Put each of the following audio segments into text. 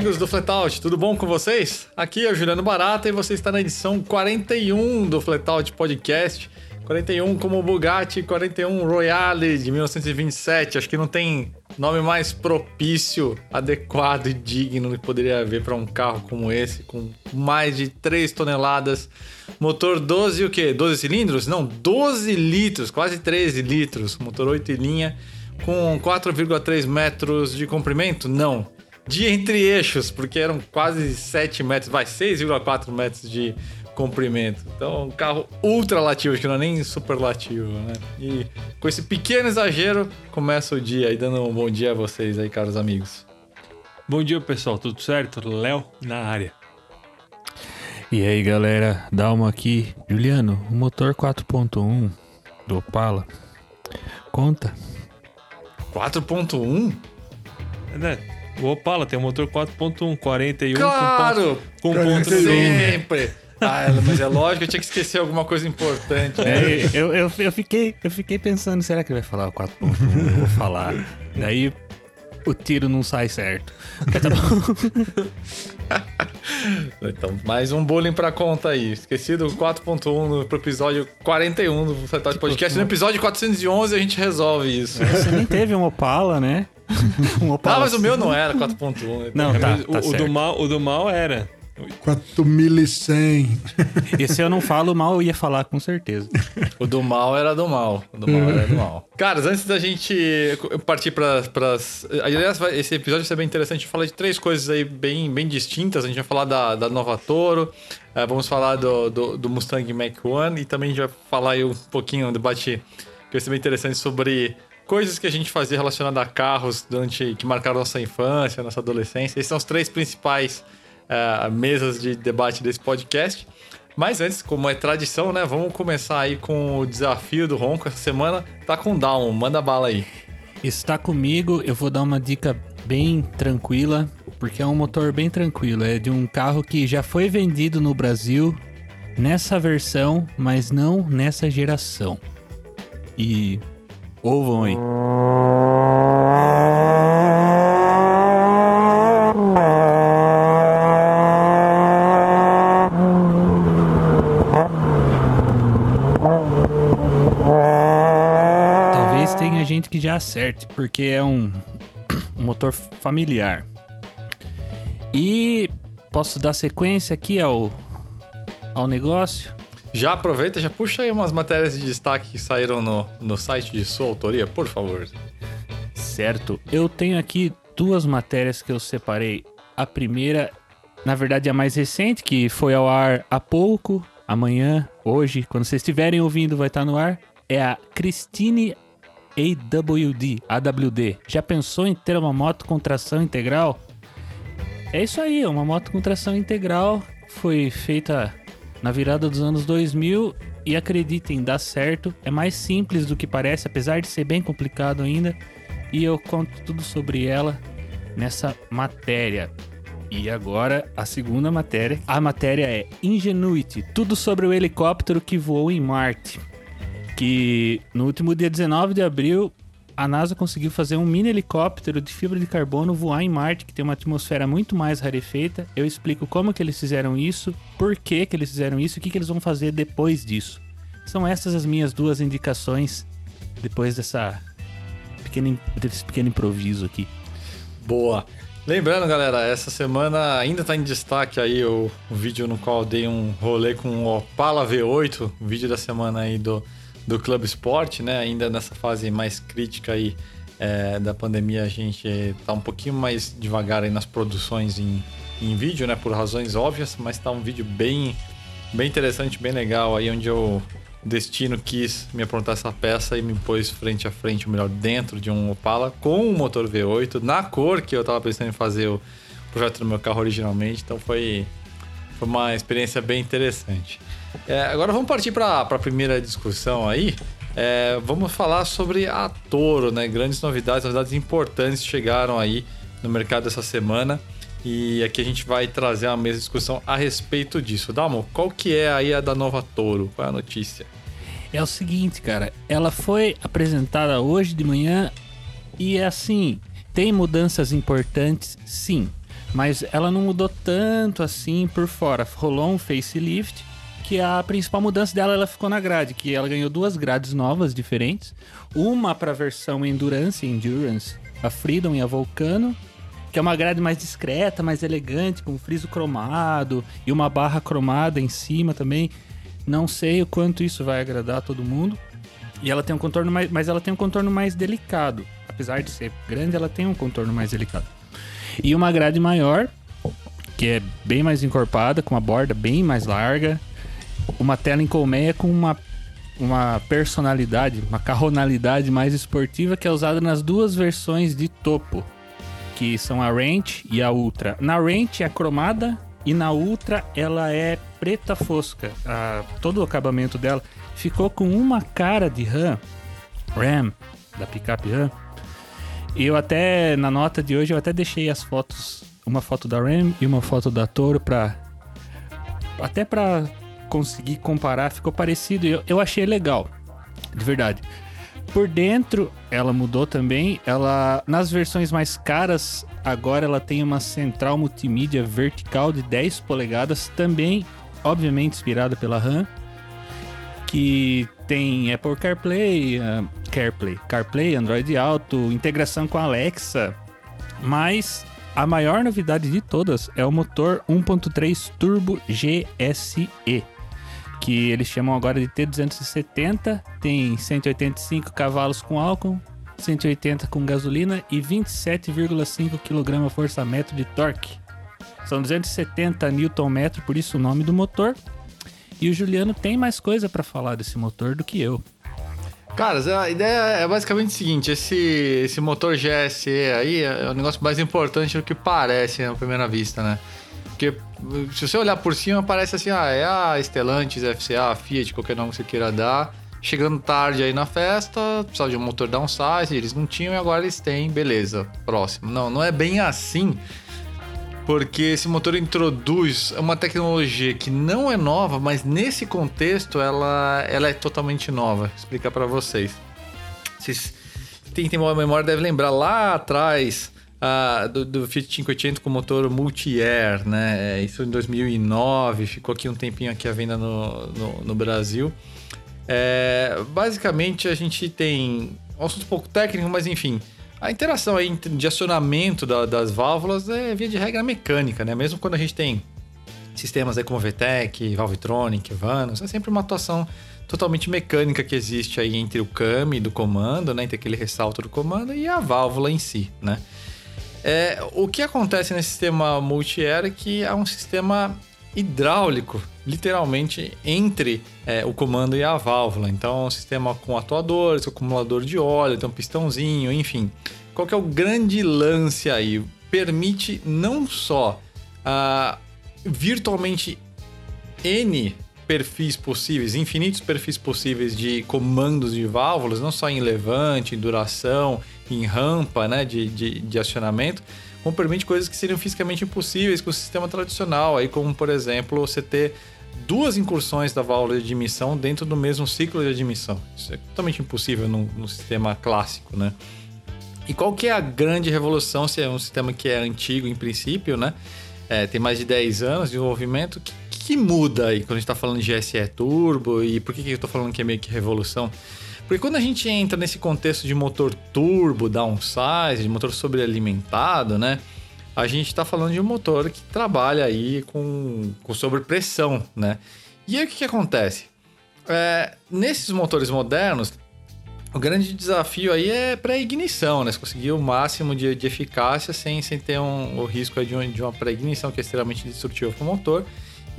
amigos do Flatout, tudo bom com vocês? Aqui é o Juliano Barata e você está na edição 41 do Flatout Podcast. 41 como Bugatti, 41 Royale de 1927. Acho que não tem nome mais propício, adequado e digno que poderia haver para um carro como esse, com mais de 3 toneladas. Motor 12 o quê? 12 cilindros? Não, 12 litros, quase 13 litros. Motor 8 linha com 4,3 metros de comprimento? Não. De entre eixos, porque eram quase 7 metros, vai, 6,4 metros de comprimento. Então, um carro ultra lativo, que não é nem superlativo, né? E com esse pequeno exagero, começa o dia aí, dando um bom dia a vocês aí, caros amigos. Bom dia, pessoal, tudo certo? Léo na área. E aí, galera, Dalma aqui. Juliano, o motor 4.1 do Opala, conta? 4.1? Né? O Opala tem um motor 4.1, 41 Claro! com, ponto, com ponto Sempre! Ah, mas é lógico, eu tinha que esquecer alguma coisa importante. Né? É, eu, eu, eu, fiquei, eu fiquei pensando, será que ele vai falar o 4.1? Eu vou falar. Daí o tiro não sai certo. Tá então, mais um bullying pra conta aí. Esquecido 4.1 pro episódio 41 do Fletal Podcast. No episódio 411 a gente resolve isso. Você nem teve um Opala, né? um Opala. Ah, mas o meu não era 4.1. Não, tá, tá o, o, do mal, o do mal era. 4100. Esse eu não falo mal, eu ia falar com certeza. O do mal era do mal. O do mal era do mal. Caras, antes da gente partir para as. Aliás, esse episódio vai ser bem interessante. A gente falar de três coisas aí bem, bem distintas. A gente vai falar da, da Nova Toro, uh, vamos falar do, do, do, Mustang Mach 1 e também a gente vai falar aí um pouquinho, um debate que vai ser bem interessante sobre coisas que a gente fazia relacionadas a carros durante que marcaram nossa infância, nossa adolescência. Esses são os três principais uh, mesas de debate desse podcast. Mas antes, como é tradição, né? Vamos começar aí com o desafio do Ronco. Essa semana tá com down, manda bala aí. Está comigo, eu vou dar uma dica bem tranquila, porque é um motor bem tranquilo. É de um carro que já foi vendido no Brasil nessa versão, mas não nessa geração. E ouvam aí. gente que já acerte, porque é um, um motor familiar. E posso dar sequência aqui ao, ao negócio? Já aproveita, já puxa aí umas matérias de destaque que saíram no, no site de sua autoria, por favor. Certo. Eu tenho aqui duas matérias que eu separei. A primeira, na verdade, é a mais recente, que foi ao ar há pouco, amanhã, hoje, quando vocês estiverem ouvindo, vai estar no ar. É a Christine AWD, AWD. Já pensou em ter uma moto com tração integral? É isso aí, uma moto com tração integral foi feita na virada dos anos 2000 e acreditem, dá certo. É mais simples do que parece, apesar de ser bem complicado ainda. E eu conto tudo sobre ela nessa matéria. E agora a segunda matéria. A matéria é Ingenuity, tudo sobre o helicóptero que voou em Marte que no último dia 19 de abril a NASA conseguiu fazer um mini helicóptero de fibra de carbono voar em Marte, que tem uma atmosfera muito mais rarefeita. Eu explico como que eles fizeram isso, por que que eles fizeram isso e o que, que eles vão fazer depois disso. São essas as minhas duas indicações depois dessa pequena, desse pequeno improviso aqui. Boa. Lembrando, galera, essa semana ainda está em destaque aí o, o, vídeo no qual dei um rolê com o Opala V8, o vídeo da semana aí do do Clube Sport, né? Ainda nessa fase mais crítica aí é, da pandemia, a gente tá um pouquinho mais devagar aí nas produções em, em vídeo, né? Por razões óbvias, mas tá um vídeo bem, bem interessante, bem legal aí, onde o Destino quis me aprontar essa peça e me pôs frente a frente, ou melhor, dentro de um Opala com um motor V8, na cor que eu tava pensando em fazer o projeto do meu carro originalmente, então foi, foi uma experiência bem interessante. É, agora vamos partir para a primeira discussão aí. É, vamos falar sobre a Toro, né? Grandes novidades, novidades importantes chegaram aí no mercado essa semana. E aqui a gente vai trazer mesa de discussão a respeito disso. Damo, qual que é aí a da nova Toro? Qual é a notícia? É o seguinte, cara. Ela foi apresentada hoje de manhã e é assim, tem mudanças importantes, sim. mas ela não mudou tanto assim por fora. Rolou um facelift, que a principal mudança dela ela ficou na grade, que ela ganhou duas grades novas diferentes, uma para a versão Endurance, Endurance, a Freedom e a Volcano, que é uma grade mais discreta, mais elegante, com friso cromado e uma barra cromada em cima também. Não sei o quanto isso vai agradar todo mundo. E ela tem um contorno mais, mas ela tem um contorno mais delicado. Apesar de ser grande, ela tem um contorno mais delicado. E uma grade maior, que é bem mais encorpada, com uma borda bem mais larga. Uma tela em colmeia com uma, uma personalidade, uma carronalidade mais esportiva que é usada nas duas versões de topo, que são a Range e a Ultra. Na Range é cromada e na Ultra ela é preta fosca. A, todo o acabamento dela ficou com uma cara de RAM, RAM, da picape RAM. Eu até, na nota de hoje, eu até deixei as fotos, uma foto da RAM e uma foto da Toro pra... Até pra conseguir comparar, ficou parecido. Eu, eu achei legal, de verdade. Por dentro, ela mudou também. Ela, nas versões mais caras, agora ela tem uma central multimídia vertical de 10 polegadas, também, obviamente, inspirada pela RAM que tem Apple CarPlay, uh, CarPlay, CarPlay, Android Auto, integração com Alexa, mas a maior novidade de todas é o motor 1.3 Turbo GSE, que eles chamam agora de T270, tem 185 cavalos com álcool, 180 com gasolina e 27,5 kgfm de torque. São 270 Nm, por isso o nome do motor. E o Juliano tem mais coisa para falar desse motor do que eu. Caras, a ideia é basicamente o seguinte: esse, esse motor GSE aí é o negócio mais importante do que parece à primeira vista, né? Porque se você olhar por cima, parece assim: ah, é a Stellantis, FCA, a Fiat, qualquer nome que você queira dar. Chegando tarde aí na festa, precisava de um motor downsize, eles não tinham e agora eles têm, beleza, próximo. Não, não é bem assim porque esse motor introduz uma tecnologia que não é nova, mas nesse contexto ela, ela é totalmente nova. Vou explicar para vocês. Vocês tem boa memória deve lembrar lá atrás uh, do, do Fiat 580 com motor multi-air, né? É, isso em 2009, ficou aqui um tempinho aqui à venda no, no, no Brasil. É, basicamente a gente tem um assunto um pouco técnico, mas enfim, a interação aí de acionamento da, das válvulas é via de regra mecânica, né? Mesmo quando a gente tem sistemas aí como VTEC, Valvetronic, Vanos, é sempre uma atuação totalmente mecânica que existe aí entre o CAMI do comando, né? Entre aquele ressalto do comando e a válvula em si, né? É, o que acontece nesse sistema multi-air é que é um sistema hidráulico, literalmente, entre é, o comando e a válvula. Então, é um sistema com atuadores, acumulador de óleo, tem um pistãozinho, enfim. Qual que é o grande lance aí? Permite não só uh, virtualmente N perfis possíveis, infinitos perfis possíveis de comandos de válvulas, não só em levante, em duração, em rampa né, de, de, de acionamento, como permite coisas que seriam fisicamente impossíveis com o sistema tradicional, aí como por exemplo você ter duas incursões da válvula de admissão dentro do mesmo ciclo de admissão. Isso é totalmente impossível no, no sistema clássico, né? E qual que é a grande revolução, se é um sistema que é antigo em princípio, né? É, tem mais de 10 anos de desenvolvimento, que, que muda aí quando a gente está falando de GSE Turbo e por que, que eu estou falando que é meio que revolução? Porque quando a gente entra nesse contexto de motor turbo, downsize, de motor sobrealimentado, né? A gente está falando de um motor que trabalha aí com, com sobrepressão, né? E aí o que, que acontece? É, nesses motores modernos, o grande desafio aí é pré-ignição, né? Você conseguir o máximo de, de eficácia sem, sem ter um, o risco de, um, de uma pré-ignição que é extremamente destrutiva para o motor.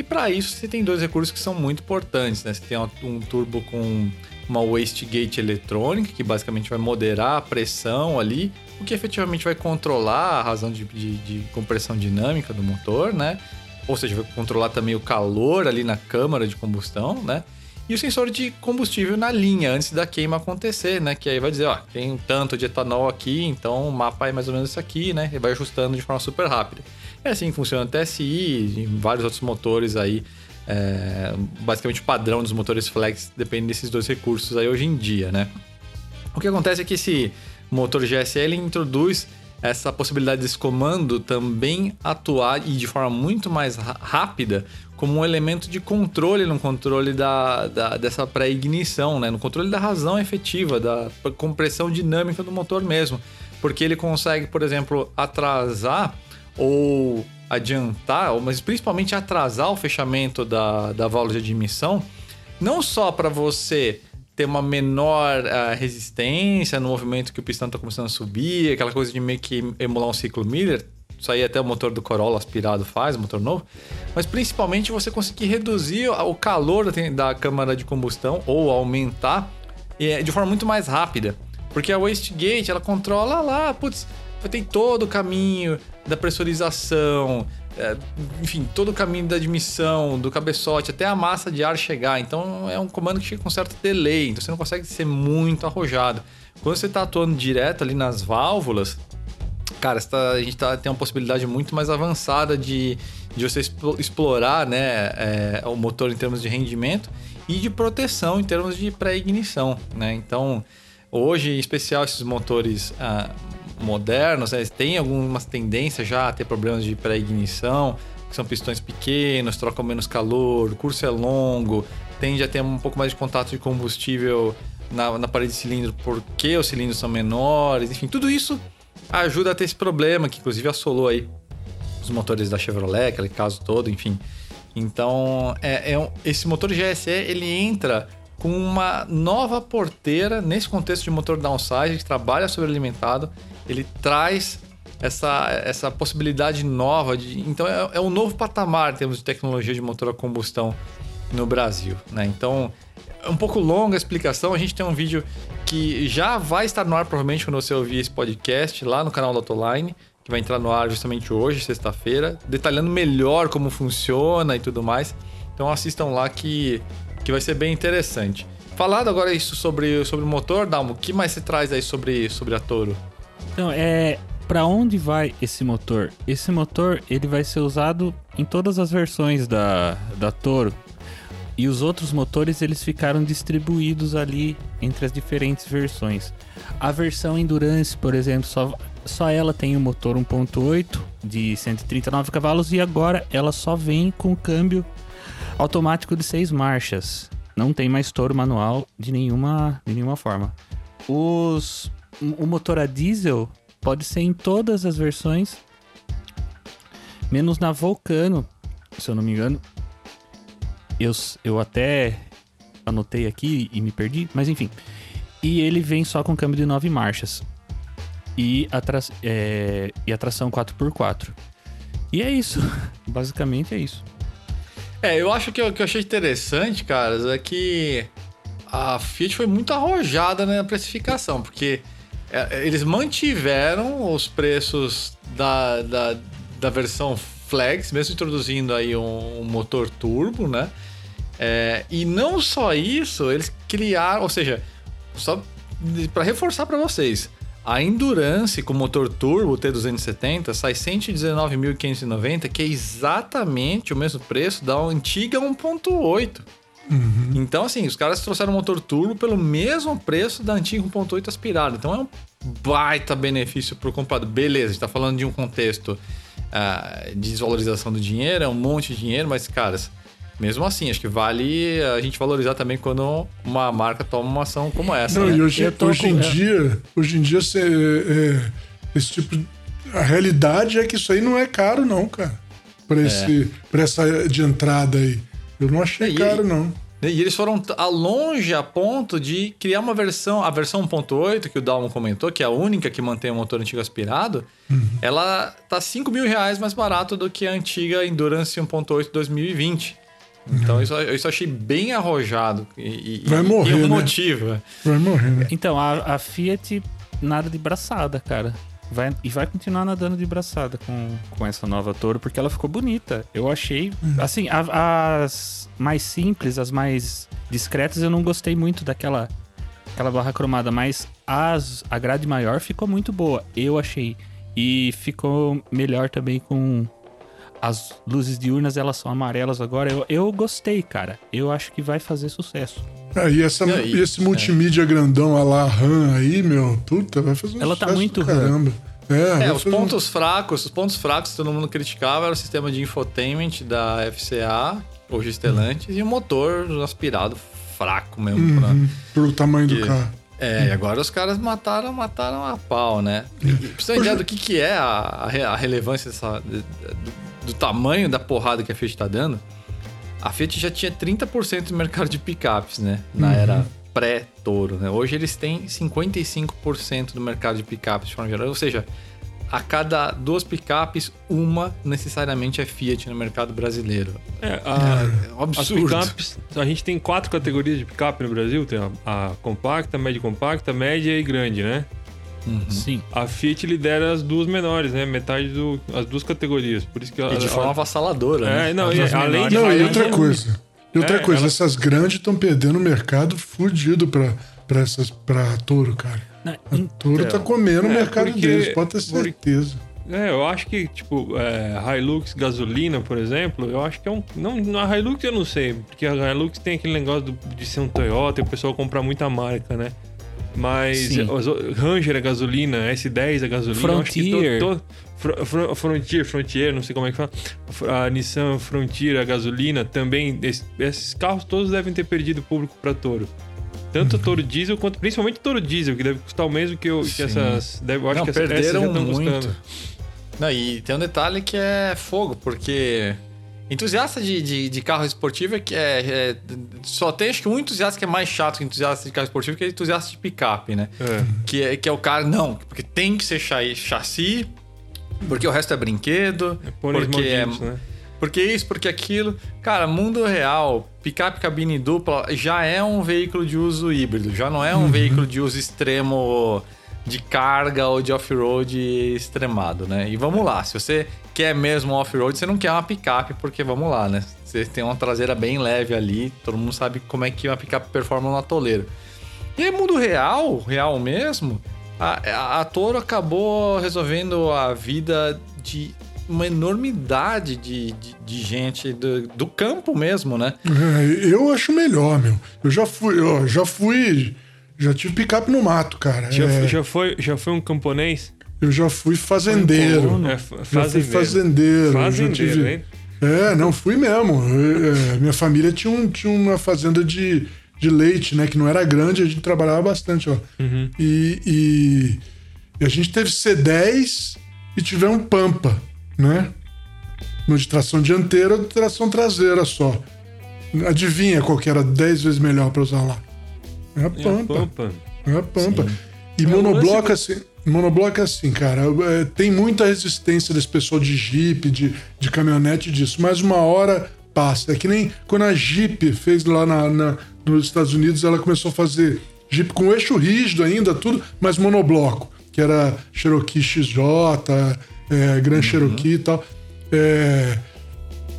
E para isso você tem dois recursos que são muito importantes, né? Você tem um turbo com uma wastegate eletrônica, que basicamente vai moderar a pressão ali, o que efetivamente vai controlar a razão de, de, de compressão dinâmica do motor, né? Ou seja, vai controlar também o calor ali na câmara de combustão, né? E o sensor de combustível na linha, antes da queima acontecer, né? Que aí vai dizer, ó, tem tanto de etanol aqui, então o mapa é mais ou menos isso aqui, né? E vai ajustando de forma super rápida. É assim que funciona o TSI e vários outros motores aí é, basicamente o padrão dos motores flex depende desses dois recursos aí hoje em dia, né? O que acontece é que esse motor GSL introduz essa possibilidade desse comando também atuar e de forma muito mais rápida como um elemento de controle no controle da, da dessa pré-ignição, né? no controle da razão efetiva, da compressão dinâmica do motor mesmo. Porque ele consegue, por exemplo, atrasar ou adiantar, mas principalmente atrasar o fechamento da, da válvula de admissão, não só para você ter uma menor uh, resistência no movimento que o pistão está começando a subir, aquela coisa de meio que emular um ciclo Miller, isso aí até o motor do Corolla aspirado faz, motor novo. Mas principalmente você conseguir reduzir o calor da câmara de combustão ou aumentar de forma muito mais rápida. Porque a wastegate, ela controla lá, putz, tem todo o caminho da pressurização, é, enfim, todo o caminho da admissão, do cabeçote, até a massa de ar chegar. Então é um comando que chega com certo delay, então você não consegue ser muito arrojado. Quando você está atuando direto ali nas válvulas, cara, tá, a gente tá, tem uma possibilidade muito mais avançada de, de você explorar né, é, o motor em termos de rendimento e de proteção em termos de pré-ignição. Né? Então, hoje, em especial, esses motores ah, modernos né, têm algumas tendências já a ter problemas de pré-ignição, que são pistões pequenos, trocam menos calor, o curso é longo, tende a ter um pouco mais de contato de combustível na, na parede de cilindro porque os cilindros são menores, enfim, tudo isso ajuda a ter esse problema, que inclusive assolou aí os motores da Chevrolet, aquele caso todo, enfim. Então, é, é um, esse motor GSE ele entra com uma nova porteira nesse contexto de motor downsize que trabalha sobrealimentado. Ele traz essa, essa possibilidade nova de. Então, é, é um novo patamar em termos de tecnologia de motor a combustão no Brasil. Né? Então, é um pouco longa a explicação. A gente tem um vídeo que já vai estar no ar, provavelmente, quando você ouvir esse podcast, lá no canal da Autoline, que vai entrar no ar justamente hoje, sexta-feira, detalhando melhor como funciona e tudo mais. Então assistam lá que, que vai ser bem interessante. Falado agora isso sobre, sobre o motor, Dalmo, o que mais você traz aí sobre, sobre a Toro? Então, é. Para onde vai esse motor? Esse motor ele vai ser usado em todas as versões da, da Toro. E os outros motores eles ficaram distribuídos ali entre as diferentes versões. A versão Endurance, por exemplo, só, só ela tem o um motor 1.8 de 139 cavalos e agora ela só vem com câmbio automático de seis marchas. Não tem mais touro manual de nenhuma, de nenhuma forma. Os, o motor a diesel pode ser em todas as versões, menos na Vulcano, se eu não me engano, eu, eu até anotei aqui e me perdi, mas enfim. E ele vem só com câmbio de 9 marchas. E, atra é, e atração 4x4. E é isso. Basicamente é isso. É, eu acho que o que eu achei interessante, caras, é que a Fiat foi muito arrojada na precificação, porque é, eles mantiveram os preços da, da, da versão Flex, mesmo introduzindo aí um, um motor turbo, né? É, e não só isso, eles criaram, ou seja, só para reforçar para vocês, a Endurance com motor turbo T270 sai 119.590, que é exatamente o mesmo preço da antiga 1.8. Uhum. Então, assim, os caras trouxeram motor turbo pelo mesmo preço da antiga 1.8 aspirada. Então é um baita benefício para o comprador. Beleza, a gente está falando de um contexto uh, de desvalorização do dinheiro, é um monte de dinheiro, mas, caras, mesmo assim, acho que vale a gente valorizar também quando uma marca toma uma ação como essa. Não, né? e hoje, hoje em dia, hoje em dia, você, é, esse tipo. A realidade é que isso aí não é caro, não, cara. Pra, é. esse, é. pra essa de entrada aí. Eu não achei e, caro, não. E eles foram a longe a ponto de criar uma versão, a versão 1.8 que o Dalmo comentou, que é a única que mantém o motor antigo aspirado, uhum. ela tá 5 mil reais mais barato do que a antiga Endurance 1.8 2020. Então isso, isso achei bem arrojado. E, Vai morrer. E um né? motivo. É. Vai morrer, né? Então, a, a Fiat nada de braçada, cara. Vai, e vai continuar nadando de braçada com, com essa nova Toro, porque ela ficou bonita. Eu achei. Uhum. Assim, a, as mais simples, as mais discretas, eu não gostei muito daquela aquela barra cromada, mas as, a grade maior ficou muito boa. Eu achei. E ficou melhor também com as luzes diurnas elas são amarelas agora. Eu, eu gostei, cara. Eu acho que vai fazer sucesso. É, e, essa, e aí, esse multimídia é. grandão a la RAM aí, meu, puta, vai fazer um Ela tá muito caramba. É, É, os fazer um- pontos fracos, os pontos fracos que todo mundo criticava era o sistema de infotainment da FCA, hoje Stellantis, e o motor aspirado fraco mesmo. pra- Uhum, pro tamanho do Que- carro. É, e agora os caras mataram, mataram a pau, né? E, pra você ter ideia do que, que é a, a relevância dessa, do, tamanho da porrada que a Fiat tá dando, a Fiat já tinha 30% do mercado de picapes, né? Na era pré-touro, né? Hoje eles têm 55% do mercado de picapes de forma geral. Ou seja, a cada duas picapes, uma necessariamente é Fiat no mercado brasileiro. É, a- É um as absurdo. picapes, a gente tem quatro categorias de picape no Brasil. Tem a, a compacta, média compacta, média e grande, né? Sim. A Fiat lidera as duas menores, né? Metade do... As duas categorias. Por isso que ela... E de forma ela- avassaladora, né? É, não, As e além de... Não, e outra coisa. E outra É, coisa, ela- essas grandes estão perdendo o mercado fudido pra, pra, essas, pra touro, cara. Não, A touro tá comendo o É, mercado porque- deles, pode ter porque- certeza. É, eu acho que, tipo, é, Hilux gasolina, por exemplo, eu acho que é um. Não, a Hilux eu não sei, porque a Hilux tem aquele negócio do- de ser um Toyota e o pessoal comprar muita marca, né? Mas Sim. Ranger é gasolina, S10 é gasolina. eu acho que Frontier. to- to- Fro- Fro- Frontier, Frontier, não sei como é que fala. A Nissan Frontier, a gasolina, também. es- esses carros todos devem ter perdido público para Toro. Tanto o Toro Diesel quanto principalmente o Toro Diesel, que deve custar o mesmo que, eu, que essas. Deve, eu acho Não, que essas, essas já perderam estão muito. custando. Não, e tem um detalhe que é fogo, porque entusiasta de, de, de carro esportivo é que é, é- Só tem acho que um entusiasta que é mais chato que entusiasta de carro esportivo, que é entusiasta de picape, né? É. Que é, que é o cara, não, porque tem que ser cha- chassi, porque o resto é brinquedo, Pôneis porque é, né? porque isso, porque aquilo. Cara, mundo real, picape cabine dupla já é um veículo de uso híbrido, já não é um veículo de uso extremo de carga ou de off-road extremado, né? E vamos lá, se você quer mesmo off-road, você não quer uma picape, porque vamos lá, né? Você tem uma traseira bem leve ali, todo mundo sabe como é que uma picape performa no atoleiro. E aí, mundo real, real mesmo, a, a, a Toro acabou resolvendo a vida de uma enormidade de, de, de gente do, do campo mesmo, né? É, eu acho melhor, meu. Eu já fui, eu já fui. Já tive picape no mato, cara. Já, É, já, foi, já foi um camponês? Eu já fui fazendeiro. É, Já fa- fui fazendeiro. fazendeiro. eu já Fazendeiro, tive- hein? É, não, fui mesmo. É, é, minha família tinha, um- tinha uma fazenda de, de leite, né? Que não era grande, a gente trabalhava bastante, ó. Uhum. E, e- e a gente teve C10 e tivemos um Pampa, né? No de tração dianteira ou de tração traseira só. Adivinha qual que era 10 vezes melhor pra usar lá? É a É a Pampa. Pampa. É a Pampa. E É, monobloco assim. Monobloco é assim, cara. é, tem muita resistência desse pessoal de Jeep, de, de caminhonete disso, mas uma hora passa. É que nem quando a Jeep fez lá na, na- nos Estados Unidos, ela começou a fazer Jeep com eixo rígido ainda, tudo, mas monobloco, que era Cherokee XJ, é, Uhum. Grand Cherokee e tal. É,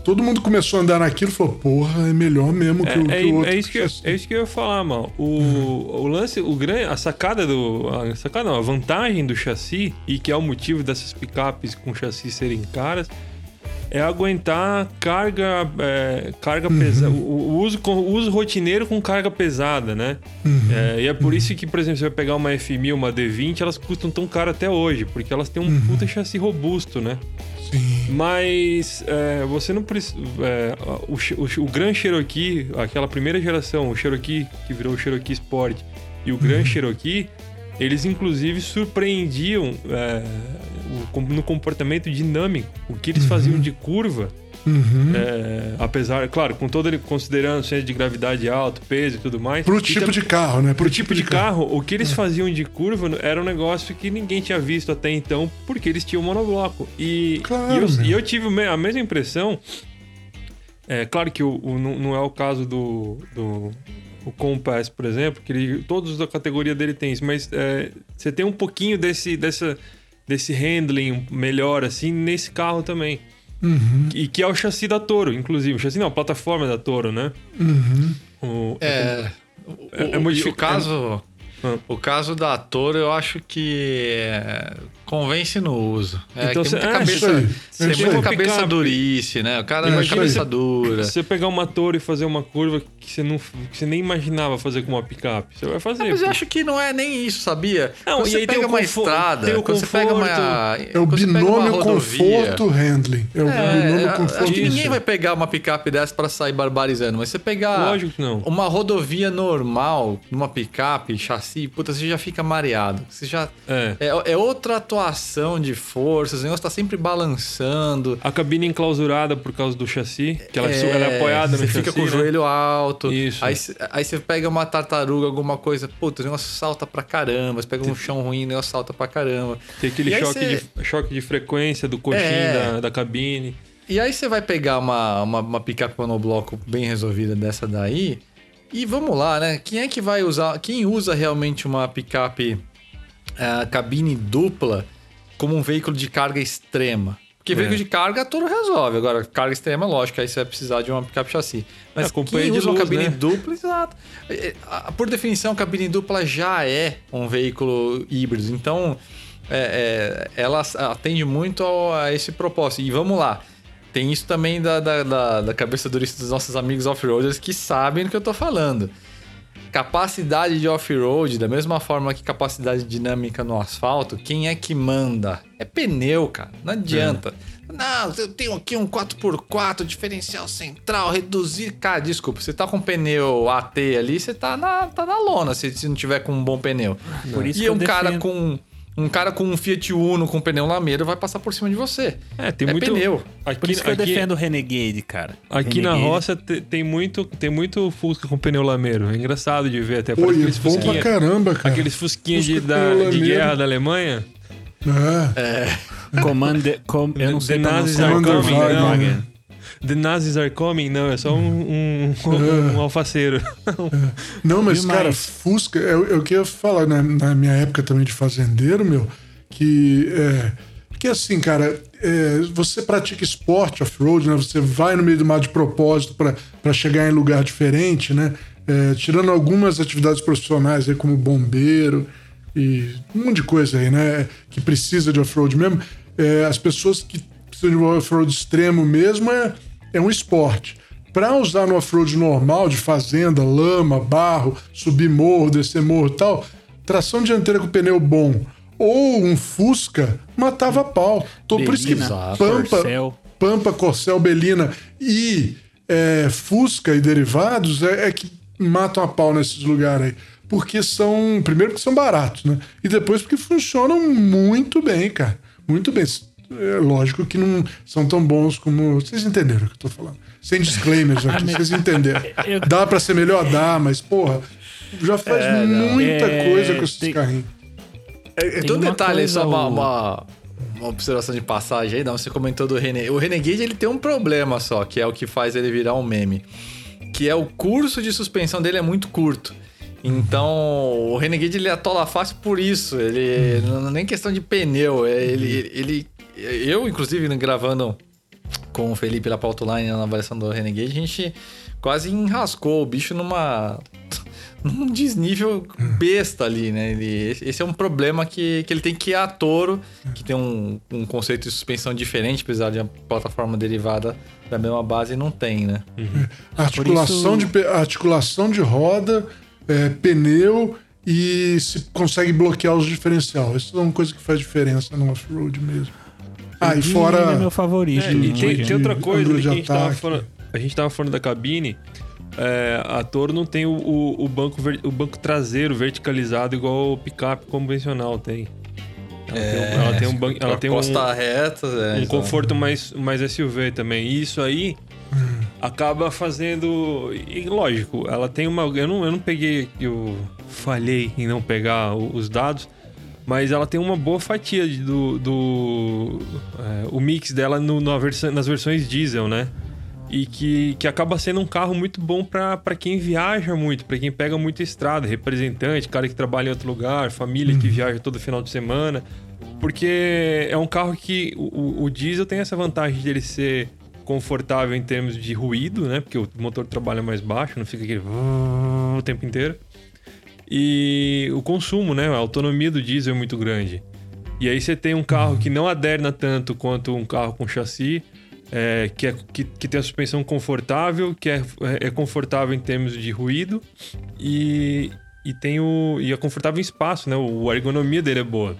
todo mundo começou a andar naquilo e falou, porra, é melhor mesmo que, o, que É, o é- outro. é isso que eu, é isso que eu ia falar, mal. O, o lance, o grande, a sacada do. A sacada não, a vantagem do chassi, e que é o motivo dessas picapes com chassi serem caras, é aguentar carga, é, carga pesada. O, o uso, o uso rotineiro com carga pesada, né? É, e é por isso que, por exemplo, você vai pegar uma F1000, uma D20, elas custam tão caro até hoje, porque elas têm um puta chassi robusto, né? Sim. Mas é, você não precisa. é, o, o, o Grand Cherokee, aquela primeira geração, o Cherokee que virou o Cherokee Sport e o Grand Cherokee, eles inclusive surpreendiam é, o no comportamento dinâmico. O que eles faziam de curva, Uhum. é, apesar, claro, com todo ele considerando centro de gravidade alto, peso e tudo mais. Pro e tipo tam- de carro, né? Pro Pro tipo de carro, o que eles faziam de curva era um negócio que ninguém tinha visto até então, porque eles tinham monobloco. E, Claro, e, eu, meu. e eu tive a mesma impressão. É claro que o, o- não não é o caso do, do o Compass, por exemplo, que ele, todos da categoria dele tem isso, mas é, você tem um pouquinho desse, dessa, desse handling melhor assim nesse carro também. Uhum. E que é o chassi da Toro, inclusive. O chassi não, a plataforma da Toro, né? Uhum. O- É. O, É- é o- modifi- e o caso. Ah. O caso da Toro, eu acho que é, convence no uso. É, Então que cê- tem muita é, isso cabeça, aí. tem É muita cabeça durice, né? O cara é cabeça você- dura. Se você pegar uma torre e fazer uma curva que você, não, que você nem imaginava fazer com uma picape, você vai fazer. Mas eu acho que não é nem isso, sabia? Não, quando e você aí tem uma confo- estrada, tem o quando você pega uma. conforto. É o você binômio conforto handling. É o É, binômio é, conforto acho que ninguém Isso. vai pegar uma picape dessa pra sair barbarizando, mas você pegar Lógico que não. uma rodovia normal, numa picape, chassi, puta, você já fica mareado. Você já. É. É, é outra atuação de forças, o negócio tá sempre balançando. A cabine enclausurada por causa do chassi, que ela, é, ela é apoiada Você no fica chassi. com o né? joelho alto. Isso. Aí, aí você pega uma tartaruga, alguma coisa, puta, o negócio salta pra caramba. Você pega um chão ruim, o negócio salta pra caramba. Tem aquele choque, cê- de, choque de frequência do coxinho É. da, da cabine. E aí você vai pegar uma, uma, uma picape monobloco bem resolvida dessa daí. E vamos lá, né? Quem é que vai usar. Quem usa realmente uma picape ah, cabine dupla como um veículo de carga extrema? Porque É. veículo de carga todo resolve. Agora, carga extrema, lógico, aí você vai precisar de uma picape chassi. Mas É, quem usa uma cabine né? dupla, exato. É, é, Por definição, a cabine dupla já é um veículo híbrido. Então, é, é, ela atende muito ao- a esse propósito. E vamos lá. Tem isso também da, da, da, da cabeça durista dos nossos amigos off-roaders que sabem do que eu tô falando. Capacidade de off-road, da mesma forma que capacidade dinâmica no asfalto, quem é que manda? É pneu, cara. Não adianta. Não, eu tenho aqui um 4x4, diferencial central, reduzir. Cara, desculpa, você tá com pneu AT ali, você tá na, tá na lona se, se não tiver com um bom pneu. Por isso e um cara defendo- com. Um cara com um Fiat Uno com pneu lameiro vai passar por cima de você. É, tem É muito. pneu. Aqui, Por isso que eu aqui- defendo o Renegade, cara. Aqui na Renegade. roça te- tem muito, tem muito Fusca com pneu lameiro. É engraçado de ver até. Pô, é aqueles bom pra Fusquinha, caramba, cara. aqueles Fusquinhas de, da- de guerra da Alemanha. É. Commander, com, eu não sei Nazis coming, né? Wagen. The Nazis are coming? Não, é só um, um, um alfaceiro. Não, mas, Demais. cara, Fusca, é, é que eu ia falar né, na minha época também de fazendeiro, meu, que é. Porque assim, cara, é, você pratica esporte off-road, né? Você vai no meio do mar de propósito para chegar em lugar diferente, né? É, tirando algumas atividades profissionais aí, como bombeiro e um monte de coisa aí, né? Que precisa de off-road mesmo. É, as pessoas que precisam de um off-road extremo mesmo é, é um esporte. Para usar no off-road normal, de fazenda, lama, barro, subir morro, descer morro e tal, tração dianteira com pneu bom ou um Fusca matava a pau. Então, por isso que Pampa, Corcel. Pampa, Corcel, Belina e é, Fusca e derivados é, é que matam a pau nesses lugares aí. Porque são. Primeiro, que são baratos, né? E depois, porque funcionam muito bem, cara. Muito bem. É lógico que não são tão bons como. Vocês entenderam o que eu tô falando. Sem disclaimers aqui, vocês entenderam. Dá pra ser melhor? Dá, mas, porra, já faz muita É, coisa com esses tem- carrinhos. É, tem um detalhe, coisa, só uma, uma, uma observação de passagem aí, não. Você comentou do Renegade. O Renegade ele tem um problema só, que é o que faz ele virar um meme. Que é o curso de suspensão dele é muito curto. Então, o Renegade ele atola fácil por isso. Ele não é nem questão de pneu. é, Ele, ele, eu, inclusive, gravando com o Felipe lá pra Autoline na avaliação do Renegade, a gente quase enrascou o bicho numa. num desnível besta ali, né? Ele, esse é um problema que, que ele tem que ir a touro, que tem um, um conceito de suspensão diferente, apesar de uma plataforma derivada da mesma base, não tem, né? Articulação, isso- de, articulação de roda, é, pneu e se consegue bloquear os diferencial. Isso é uma coisa que faz diferença no off-road mesmo. Ah, e fora. é meu favorito. É, e né, tem, tem outra coisa de que a gente tava falando. A gente tava falando da cabine. é, a Toro não tem o, o- o banco, o banco traseiro verticalizado igual o picape convencional tem. Ela tem, um- ela tem um banco, ela tem um, reta, é, um conforto mais, mais SUV também. E isso aí acaba fazendo. E lógico, ela tem uma. Eu não, eu não peguei. Eu falhei em não pegar os dados. Mas ela tem uma boa fatia do. do é, o mix dela no- na nas versões diesel, né? E que, que acaba sendo um carro muito bom pra quem viaja muito, pra quem pega muita estrada, representante, cara que trabalha em outro lugar, família que viaja todo final de semana. Porque é um carro que o, o- o diesel tem essa vantagem de ele ser confortável em termos de ruído, né? Porque o motor trabalha mais baixo, não fica aquele o tempo inteiro. E o consumo, né? A autonomia do diesel é muito grande. E aí você tem um carro que não aderna tanto quanto um carro com chassi, é, que, é, que, que, tem a suspensão confortável, que é, é confortável em termos de ruído e, e tem o e é confortável em espaço, né? O, a ergonomia dele é boa.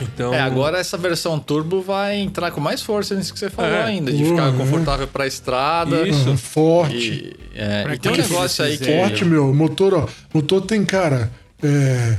Então, é, agora essa versão turbo vai entrar com mais força nisso que você falou é. ainda, de ficar Uhum. confortável pra estrada. Isso. Ah, forte. E, é, Pra e tem um negócio aí que. Forte, meu. Motor, ó. Motor tem, cara, é,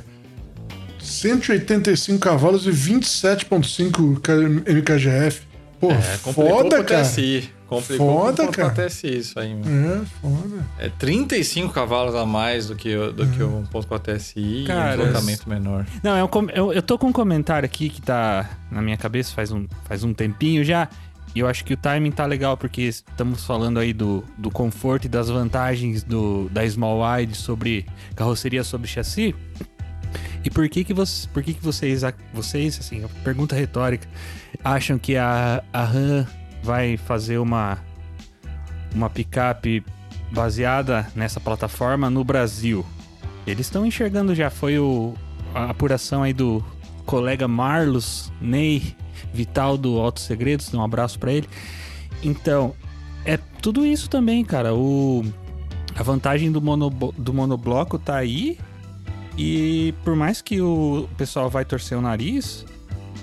185 cavalos e 27,5 K- MKGF. Pô, É, complicou foda, pro cara. TSI. Complicou Foda, pro cara. TSI isso aí, mano. É, foda. É 35 cavalos a mais do que, o- do que o 1.4 TSI Cara, e um deslocamento menor. Não, é um eu, eu tô com um comentário aqui que tá na minha cabeça faz um, faz um tempinho já. E eu acho que o timing tá legal, porque estamos falando aí do, do conforto e das vantagens do, da Small Wide sobre carroceria sobre chassi. E por que que, vocês, por que, que vocês, vocês, assim, pergunta retórica, acham que a, a RAM vai fazer uma, uma picape baseada nessa plataforma no Brasil? Eles estão enxergando já, foi o, a apuração aí do colega Marlos Ney Vital do Auto Segredos, um abraço pra ele. Então, é tudo isso também, cara. O, a vantagem do, monobo- do monobloco tá aí. E por mais que o pessoal vai torcer o nariz,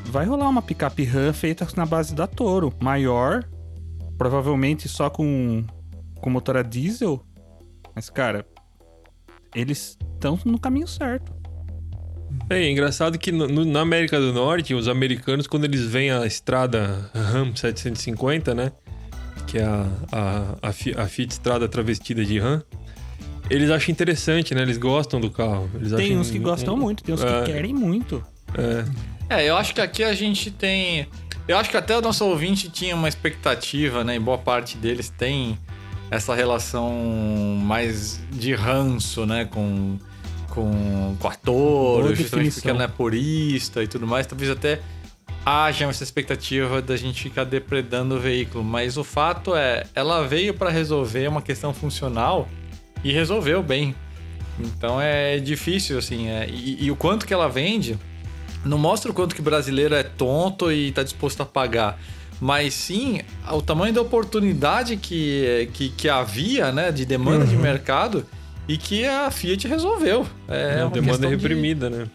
vai rolar uma picape RAM feita na base da Toro. Maior, provavelmente só com, com motor a diesel. Mas, cara, eles estão no caminho certo. É, é engraçado que no- na América do Norte, os americanos, quando eles veem a estrada Ram 750, né? Que é a, a, a, a Fiat Estrada travestida de Ram, eles acham interessante, né? Eles gostam do carro. Eles Tem acham uns que um- gostam um- muito, tem uns é. que querem muito. É, É, eu acho que aqui a gente tem. Eu acho que até o nosso ouvinte tinha uma expectativa, né? E boa parte deles tem essa relação mais de ranço, né? Com, com, com a Toro, Boa justamente definição. porque ela é purista e tudo mais. Talvez até haja essa expectativa da gente ficar depredando o veículo. Mas o fato é, ela veio para resolver uma questão funcional e resolveu bem. Então é difícil, assim. é- e, e o quanto que ela vende não mostra o quanto que brasileiro é tonto e tá disposto a pagar. Mas sim o tamanho da oportunidade que, que, que havia, né? De demanda de mercado e que a Fiat resolveu. É a uma demanda é de- reprimida, né?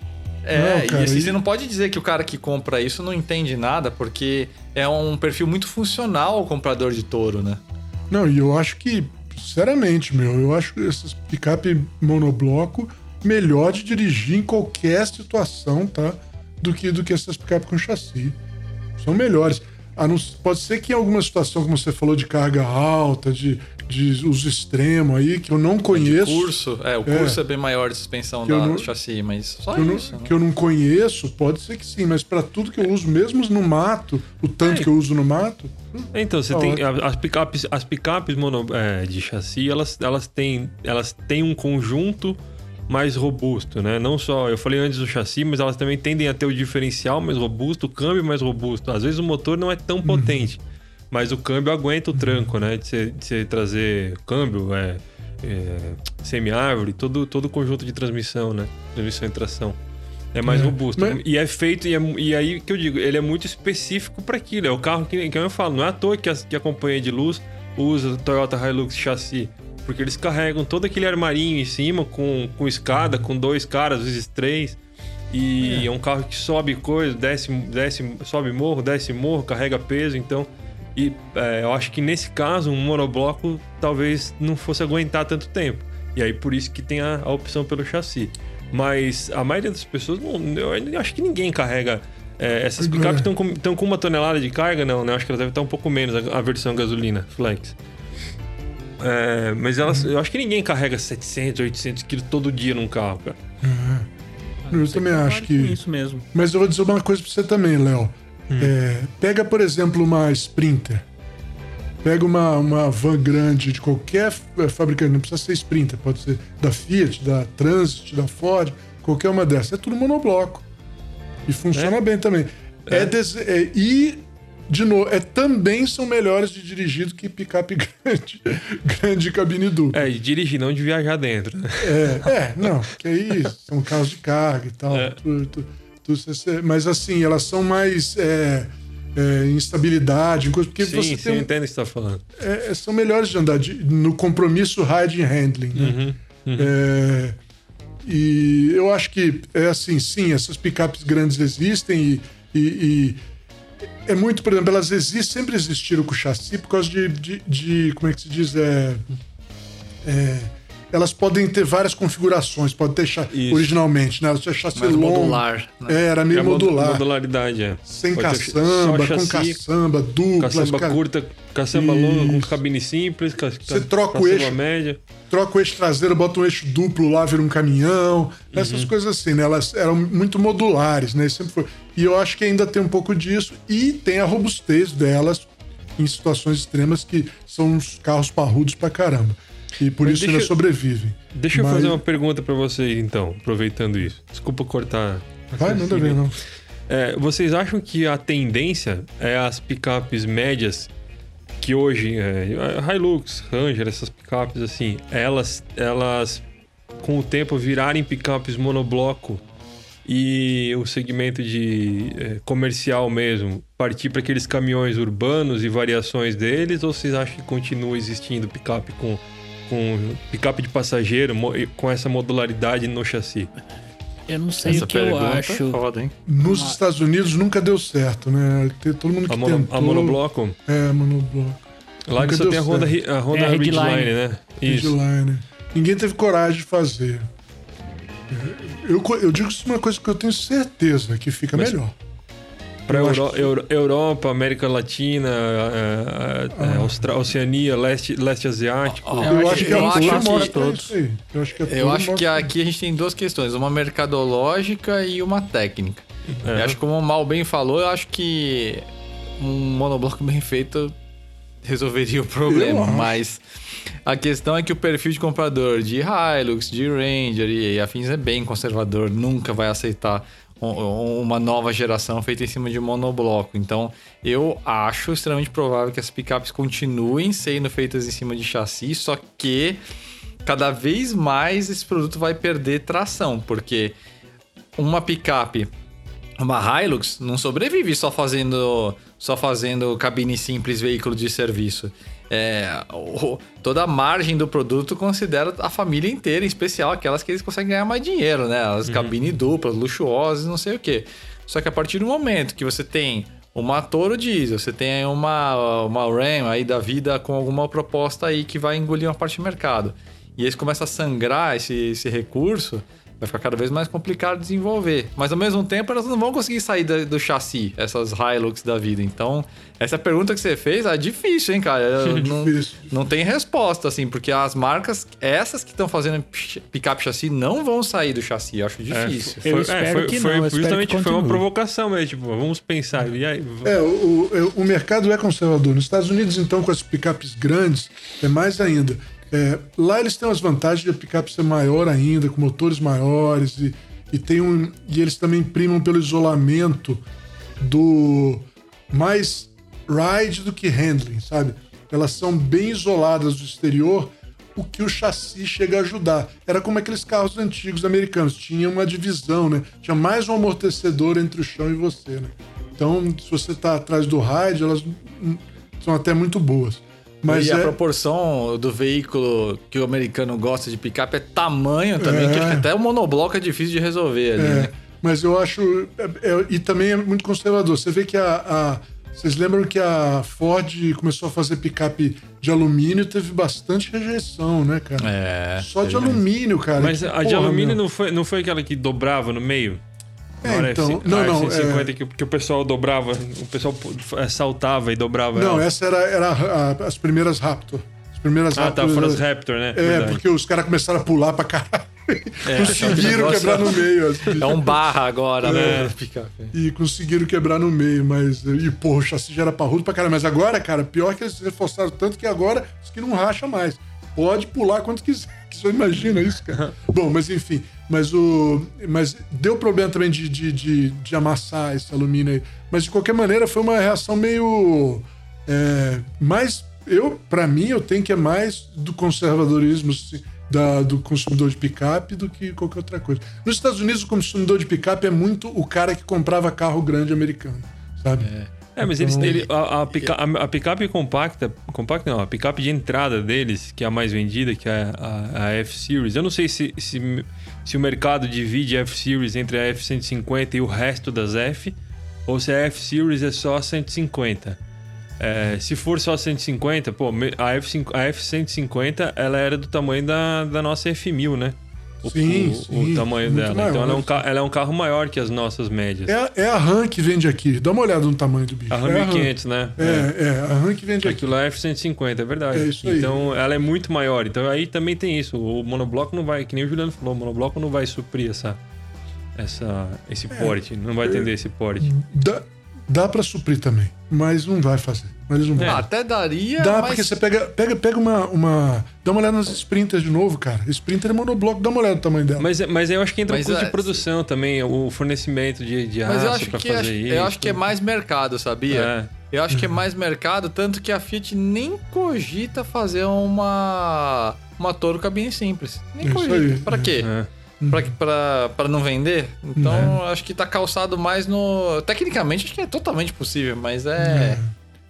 é, Não, cara, e assim, e- você não pode dizer que o cara que compra isso não entende nada, porque é um perfil muito funcional ao comprador de touro, né? Não, e eu acho que, sinceramente, meu, eu acho essas picape monobloco melhor de dirigir em qualquer situação, tá? Do que, do que essas picape com chassi. São melhores. Não- pode ser que em alguma situação, como você falou, de carga alta, de, de uso extremo aí, que eu não conheço. Curso, é, o É. curso é, bem maior de suspensão da não- chassi, mas só que eu, não, isso. né? que eu não conheço, pode ser que sim, mas para tudo que eu uso, mesmo no mato, o tanto que eu uso no mato, Então, você Tá tem ótimo. as picapes, as picapes mono, é, de chassi, elas, elas, têm, elas têm um conjunto mais robusto, né? Não só, eu falei antes do chassi, mas elas também tendem a ter o diferencial mais robusto, o câmbio mais robusto. Às vezes o motor não é tão potente, mas o câmbio aguenta o tranco, né? De você, de você trazer câmbio, é, é, semi-árvore, todo, todo o conjunto de transmissão, né? Transmissão e tração. É mais É, robusto. mas- E é feito, e, é, e aí que eu digo, ele é muito específico para aquilo. É o carro que, que eu falo, não é à toa que a, que a companhia de luz usa Toyota Hilux chassi. Porque eles carregam todo aquele armarinho em cima com, com escada, com dois caras, às vezes três. E é, um carro que sobe coisa, desce, desce, sobe morro, desce morro, carrega peso, então. E é, eu acho que nesse caso, um monobloco talvez não fosse aguentar tanto tempo. E aí por isso que tem a, a opção pelo chassi. Mas a maioria das pessoas, não, eu acho que ninguém carrega. é, essas picapes estão com, estão com uma tonelada de carga, não, né? Eu acho que elas devem estar um pouco menos, a, a versão gasolina, flex. É, mas elas, eu acho que ninguém carrega 700, 800 quilos todo dia num carro, cara. eu Você também concorda acho com que. Isso mesmo. Mas eu vou dizer uma coisa pra você também, Léo. É, pega, por exemplo, uma Sprinter. Pega uma, uma van grande de qualquer f- fabricante, não precisa ser Sprinter, pode ser da Fiat, da Transit, da Ford, qualquer uma dessas. É tudo monobloco. E funciona bem também. É. des- é- e, de novo, é, também são melhores de dirigir do que picape grande, grande cabine dupla. É, de dirigir, não de viajar dentro. né? É, é, não, que aí são carros de carga e tal. É. tudo, tudo. Mas assim, elas são mais é, é, instabilidade, porque Sim, você sim, tem entendo o que você tá falando. é, são melhores de andar de- no compromisso ride and handling. Né? É, e eu acho que é assim, sim, essas picapes grandes existem e, e- e é muito, por exemplo, elas existem, sempre existiram com chassi por causa de, de- de- como é que se diz, é, é, elas podem ter várias configurações, pode ter cha- Isso. originalmente, né? Elas tinham chassi Mais longo, modular, né? é, era meio É mod- modular, Modularidade, é. sem Pode caçamba, só com chassi, caçamba, duplas, Caçamba ca- curta, caçamba longa com Isso. cabine simples, ca, Você ca- troca o caçamba eixo. média. troca o eixo traseiro, bota um eixo duplo lá, vira um caminhão. Essas coisas assim, né? Elas eram muito modulares, né? Sempre foi. E eu acho que ainda tem um pouco disso. E tem a robustez delas em situações extremas que são uns carros parrudos pra caramba. E por Mas isso deixa eu- sobrevivem. Deixa eu Mas- fazer uma pergunta pra vocês, então, aproveitando isso. Desculpa cortar. Vai, manda ver, não. É, vocês acham que a tendência é as picapes médias que hoje, é, Hilux, Ranger, essas picapes assim, elas, elas com o tempo virarem picapes monobloco e o segmento de é, comercial mesmo partir para aqueles caminhões urbanos e variações deles, ou vocês acham que continua existindo picape com, com picape de passageiro com essa modularidade no chassi? Eu não sei Essa o que eu é acho. foda, hein? Nos Estados Unidos nunca deu certo, né? Tem todo mundo que A, mono- tentou. a monobloco? É, monobloco. Lá Nunca que só tem a Honda, certo. A Honda É, Ridgeline, Ridgeline. né? Isso. Ridgeline. Ninguém teve coragem de fazer. Eu, eu digo isso uma coisa que eu tenho certeza que fica Mas- melhor. Pra Eu Euro- Euro- Europa, América Latina, é, é, é, Austra- Oceania, leste, leste asiático. Eu, eu acho que eu acho que- mostra todos. aí. Eu acho que, Eu acho que aqui a gente tem duas questões, uma mercadológica e uma técnica. É. Eu acho que como o Mal bem falou, eu acho que um monobloco bem feito resolveria o problema, mas a questão é que o perfil de comprador de Hilux, de Ranger e afins é bem conservador, nunca vai aceitar uma nova geração feita em cima de monobloco. Então, eu acho extremamente provável que as picapes continuem sendo feitas em cima de chassi, só que cada vez mais esse produto vai perder tração, porque uma picape, uma Hilux, não sobrevive só fazendo só fazendo cabine simples, veículo de serviço. É, o- toda a margem do produto considera a família inteira, em especial aquelas que eles conseguem ganhar mais dinheiro, né? As cabine duplas, luxuosas, não sei o quê. Só que a partir do momento que você tem uma Toro diesel, você tem uma, uma Ram aí da vida com alguma proposta aí que vai engolir uma parte do mercado, e eles começam a sangrar esse, esse recurso, vai ficar cada vez mais complicado de desenvolver. Mas ao mesmo tempo, elas não vão conseguir sair da- do chassi, essas Hilux da vida. Então, essa pergunta que você fez é difícil, hein, cara? Eu não, difícil. não tem resposta, assim, porque as marcas, essas que estão fazendo picape chassi, não vão sair do chassi. Eu acho difícil. Eu Foi, espero foi, que foi não, eu espero justamente que foi uma provocação mesmo, tipo, vamos pensar. E aí, É, o, o, o mercado é conservador. Nos Estados Unidos, então, com as picapes grandes, é mais ainda. É, lá eles têm as vantagens de a picape ser maior ainda, com motores maiores, e, e, tem um, e eles também primam pelo isolamento do mais ride do que handling, sabe? Elas são bem isoladas do exterior, o que o chassi chega a ajudar. Era como aqueles carros antigos americanos, tinha uma divisão, né? Tinha mais um amortecedor entre o chão e você, né? Então, se você tá atrás do ride, elas hum, são até muito boas. Mas e a é, proporção do veículo que o americano gosta de picape é tamanho também, É. que acho que até o monobloco é difícil de resolver ali, É, né? mas eu acho. é- é- e também é muito conservador. Você vê que a. a- vocês lembram que a Ford começou a fazer picape de alumínio e teve bastante rejeição, né, cara? É. Só de alumínio, cara. Mas Que a de porra, alumínio meu. não foi, não foi aquela que dobrava no meio? É, então, F- não, a não, F-150 é- que, que o pessoal dobrava, o pessoal eh, saltava e dobrava Não, ela. essa era, era a- as primeiras Raptor. As primeiras Ah, tá, Raptor. foram as era- Raptor, né? É, Verdade. porque os caras começaram a pular pra caralho. É, conseguiram negócio- quebrar no meio. assim. É um barra agora, né? É. E conseguiram quebrar no meio, mas. E, porra, o chassi já era parrudo pra caralho. Mas agora, cara, pior que eles reforçaram tanto que agora os que não racha mais. Pode pular quanto quiser. Que Você imagina isso, cara? Bom, mas enfim. Mas o. Mas deu problema também de, de, de, de amassar esse alumínio aí. Mas de qualquer maneira foi uma reação meio. É, mais. Eu, pra mim, eu tenho que é mais do conservadorismo. da- do consumidor de picape do que qualquer outra coisa. Nos Estados Unidos, o consumidor de picape é muito o cara que comprava carro grande americano, sabe? É, mas eles, ele, a, a, pica- a- a picape compacta, compacta não, a picape de entrada deles, que é a mais vendida, que é a, a F-Series. Eu não sei se, se, se o mercado divide a F-Series entre a F-150 e o resto das F, ou se a F-Series é só a 150. É, se for só 150, pô, me- a, F5 a F-150 ela era do tamanho da, da nossa F1000, né? O, Sim, o, sim, o tamanho dela. Então maior. ela é, um, ca- ela é um carro maior que as nossas médias. É, a- é a RAM que vende aqui. Dá uma olhada no tamanho do bicho. A é Ram 1500, né? É, é, a RAM que vende aqui. Aquilo lá é F-150, é verdade. É isso aí. Então ela é muito maior. Então aí também tem isso. O monobloco não vai, que nem o Juliano falou, o monobloco não vai suprir essa, essa, esse porte. Não vai atender esse porte. Dá, dá pra suprir também, mas não vai fazer. Mas eles não vão. Ah, até daria, Dá, mas... porque você pega, pega, pega uma, uma. Dá uma olhada nas sprinters de novo, cara. Sprinter é monobloco, dá uma olhada no tamanho dela. Mas, mas eu acho que entra Mas, o custo é, de produção também, o fornecimento de, de Mas eu aço acho, pra que, fazer acho- isso. eu acho que é mais mercado, sabia? É. Eu acho que é mais mercado, tanto que a Fiat nem cogita fazer uma uma Toro cabine simples. Nem Isso cogita. aí. Pra quê? É. Pra não vender? Então, acho que tá calçado mais no... Tecnicamente, acho que é totalmente possível, mas é...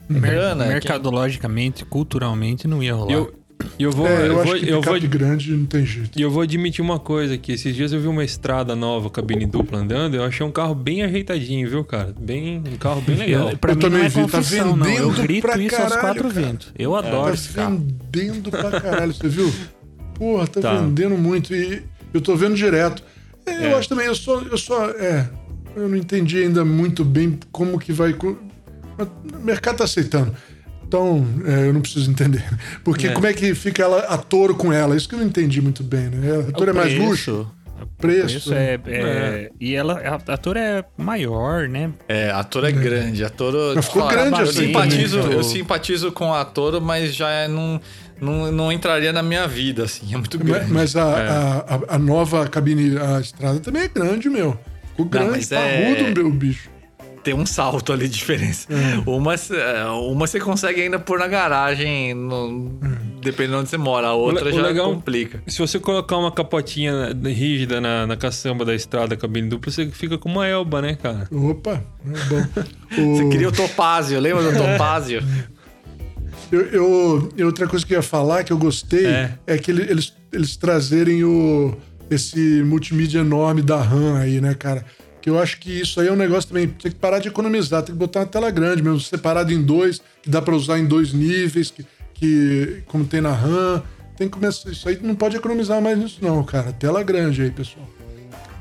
Grana. Mercadologicamente, culturalmente, não ia rolar. Eu, e eu vou. é, eu, eu acho vou, que eu vou grande não tem jeito. E eu vou admitir uma coisa aqui. Esses dias eu vi uma estrada nova, cabine dupla andando. Eu achei um carro bem ajeitadinho, viu, cara? Bem, um carro bem legal. Eu, pra Eu mim também não é vi, tá confissão, não. Eu vendendo grito pra isso aos caralho, quatro cara. ventos. Eu adoro Tá esse carro. vendendo pra caralho, você viu? Porra, tá, Tá. vendendo muito e eu tô vendo direto. É, Eu É. acho também, eu só, eu só, é, eu não entendi ainda muito bem como que vai, o mercado tá aceitando. Então, é, eu não preciso entender. Porque É. como é que fica ela, a Toro com ela? Isso que eu não entendi muito bem, né? A Toro é mais luxo, preço. Isso é, é- E ela, a, a Toro é maior, né? É, a Toro é grande. A Toro. Mas ficou Fala, grande eu assim simpatizo, também. eu simpatizo com a Toro, mas já é- não, não, não entraria na minha vida, assim. É muito grande. Mas a, a, a- a nova cabine, a estrada também é grande, meu. Ficou grande, mas é- parrudo, meu bicho. Tem um salto ali de diferença. É. Uma, é, uma você consegue ainda pôr na garagem, no- dependendo de onde você mora. A outra o já legal- complica. Se você colocar uma capotinha rígida na, na caçamba da estrada, cabine dupla, você fica com uma elba, né, cara? Opa, é bom. Você O- queria o Topázio, lembra do Topázio? Eu, eu- outra coisa que eu ia falar que eu gostei é, É. que ele- eles, eles trazerem o, esse multimídia enorme da RAM aí, né, cara? Que eu acho que isso aí é um negócio também. Tem que parar de economizar, tem que botar uma tela grande mesmo, separado em dois, que dá pra usar em dois níveis, que, que como tem na RAM. Tem que começar. Isso aí não pode economizar mais nisso, não, cara. Tela grande aí, pessoal.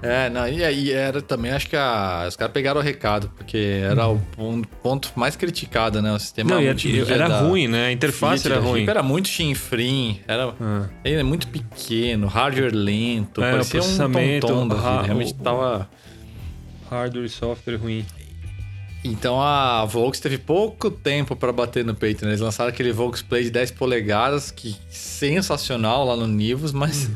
É, não, e aí era também, acho que a- os caras pegaram o recado, porque era o pon- ponto mais criticado, né? O sistema Não, multimídia era ruim, né? A interface era ruim. Era muito chinfrim, era Ah. ele é muito pequeno, hardware lento, É, parecia um tom da vida, realmente o- tava... Hardware e software ruim. Então a Volks teve pouco tempo pra bater no peito, né? Eles lançaram aquele Volks Play de 10 polegadas, que sensacional lá no Nivus, mas Uhum.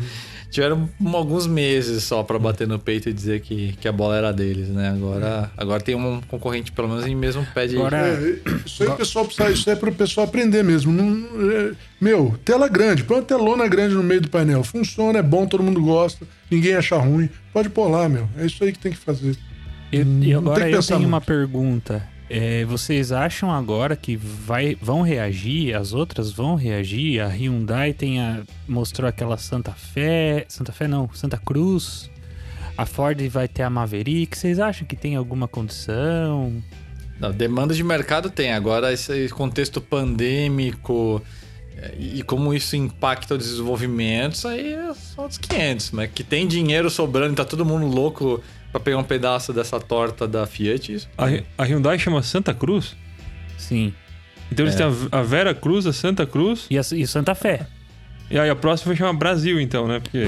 Tiveram alguns meses só pra bater no peito e dizer que, que a bola era deles, né? Agora, agora tem um concorrente, pelo menos em mesmo pé de... Agora- É, isso aí o pessoal precisa, isso é para o pessoal aprender mesmo. Não- é, meu, tela grande, põe uma telona grande no meio do painel. Funciona, é bom, todo mundo gosta, ninguém acha ruim. Pode pôr lá, meu. É isso aí que tem que fazer. E, e agora eu tenho uma muito. pergunta. É, vocês acham agora que vai, vão reagir, as outras vão reagir? A Hyundai tem a, mostrou aquela Santa Fé, Santa Fé não, Santa Cruz. A Ford vai ter a Maverick. Vocês acham que tem alguma condição? Não, demanda de mercado tem. Agora, esse contexto pandêmico é, e como isso impacta o desenvolvimento, isso aí é só outros 500. Mas que tem dinheiro sobrando e tá todo mundo louco pra pegar um pedaço dessa torta da Fiat, isso. A, a Hyundai chama Santa Cruz? Sim. Então eles têm a, a Vera Cruz, a Santa Cruz, E, a, e Santa Fé? e aí a próxima vai chamar Brasil, então, né? Porque.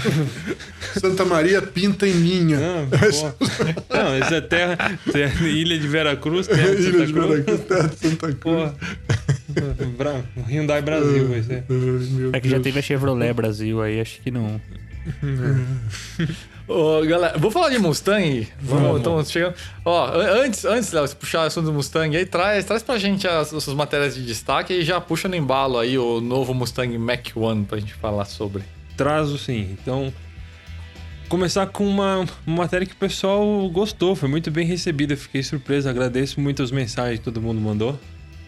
Santa Maria pinta em linha. Não. Não, isso é terra, terra- Ilha de Vera Cruz, terra de Ilha Santa de Cruz. Veracruz, terra de Santa Cruz. Porra. Bra- Hyundai Brasil vai ser. Meu É que já teve a Chevrolet Brasil aí, acho que não. Ô, galera, vou falar de Mustang. Vamos, estamos chegando. Ó, an- antes, antes, Léo, se puxar o assunto do Mustang aí, traz, traz pra gente as, as suas matérias de destaque e já puxa no embalo aí o novo Mustang Mach-1 pra gente falar sobre. Trazo sim. Então, começar com uma, uma matéria que o pessoal gostou, foi muito bem recebida. Fiquei surpreso, agradeço muito as mensagens que todo mundo mandou.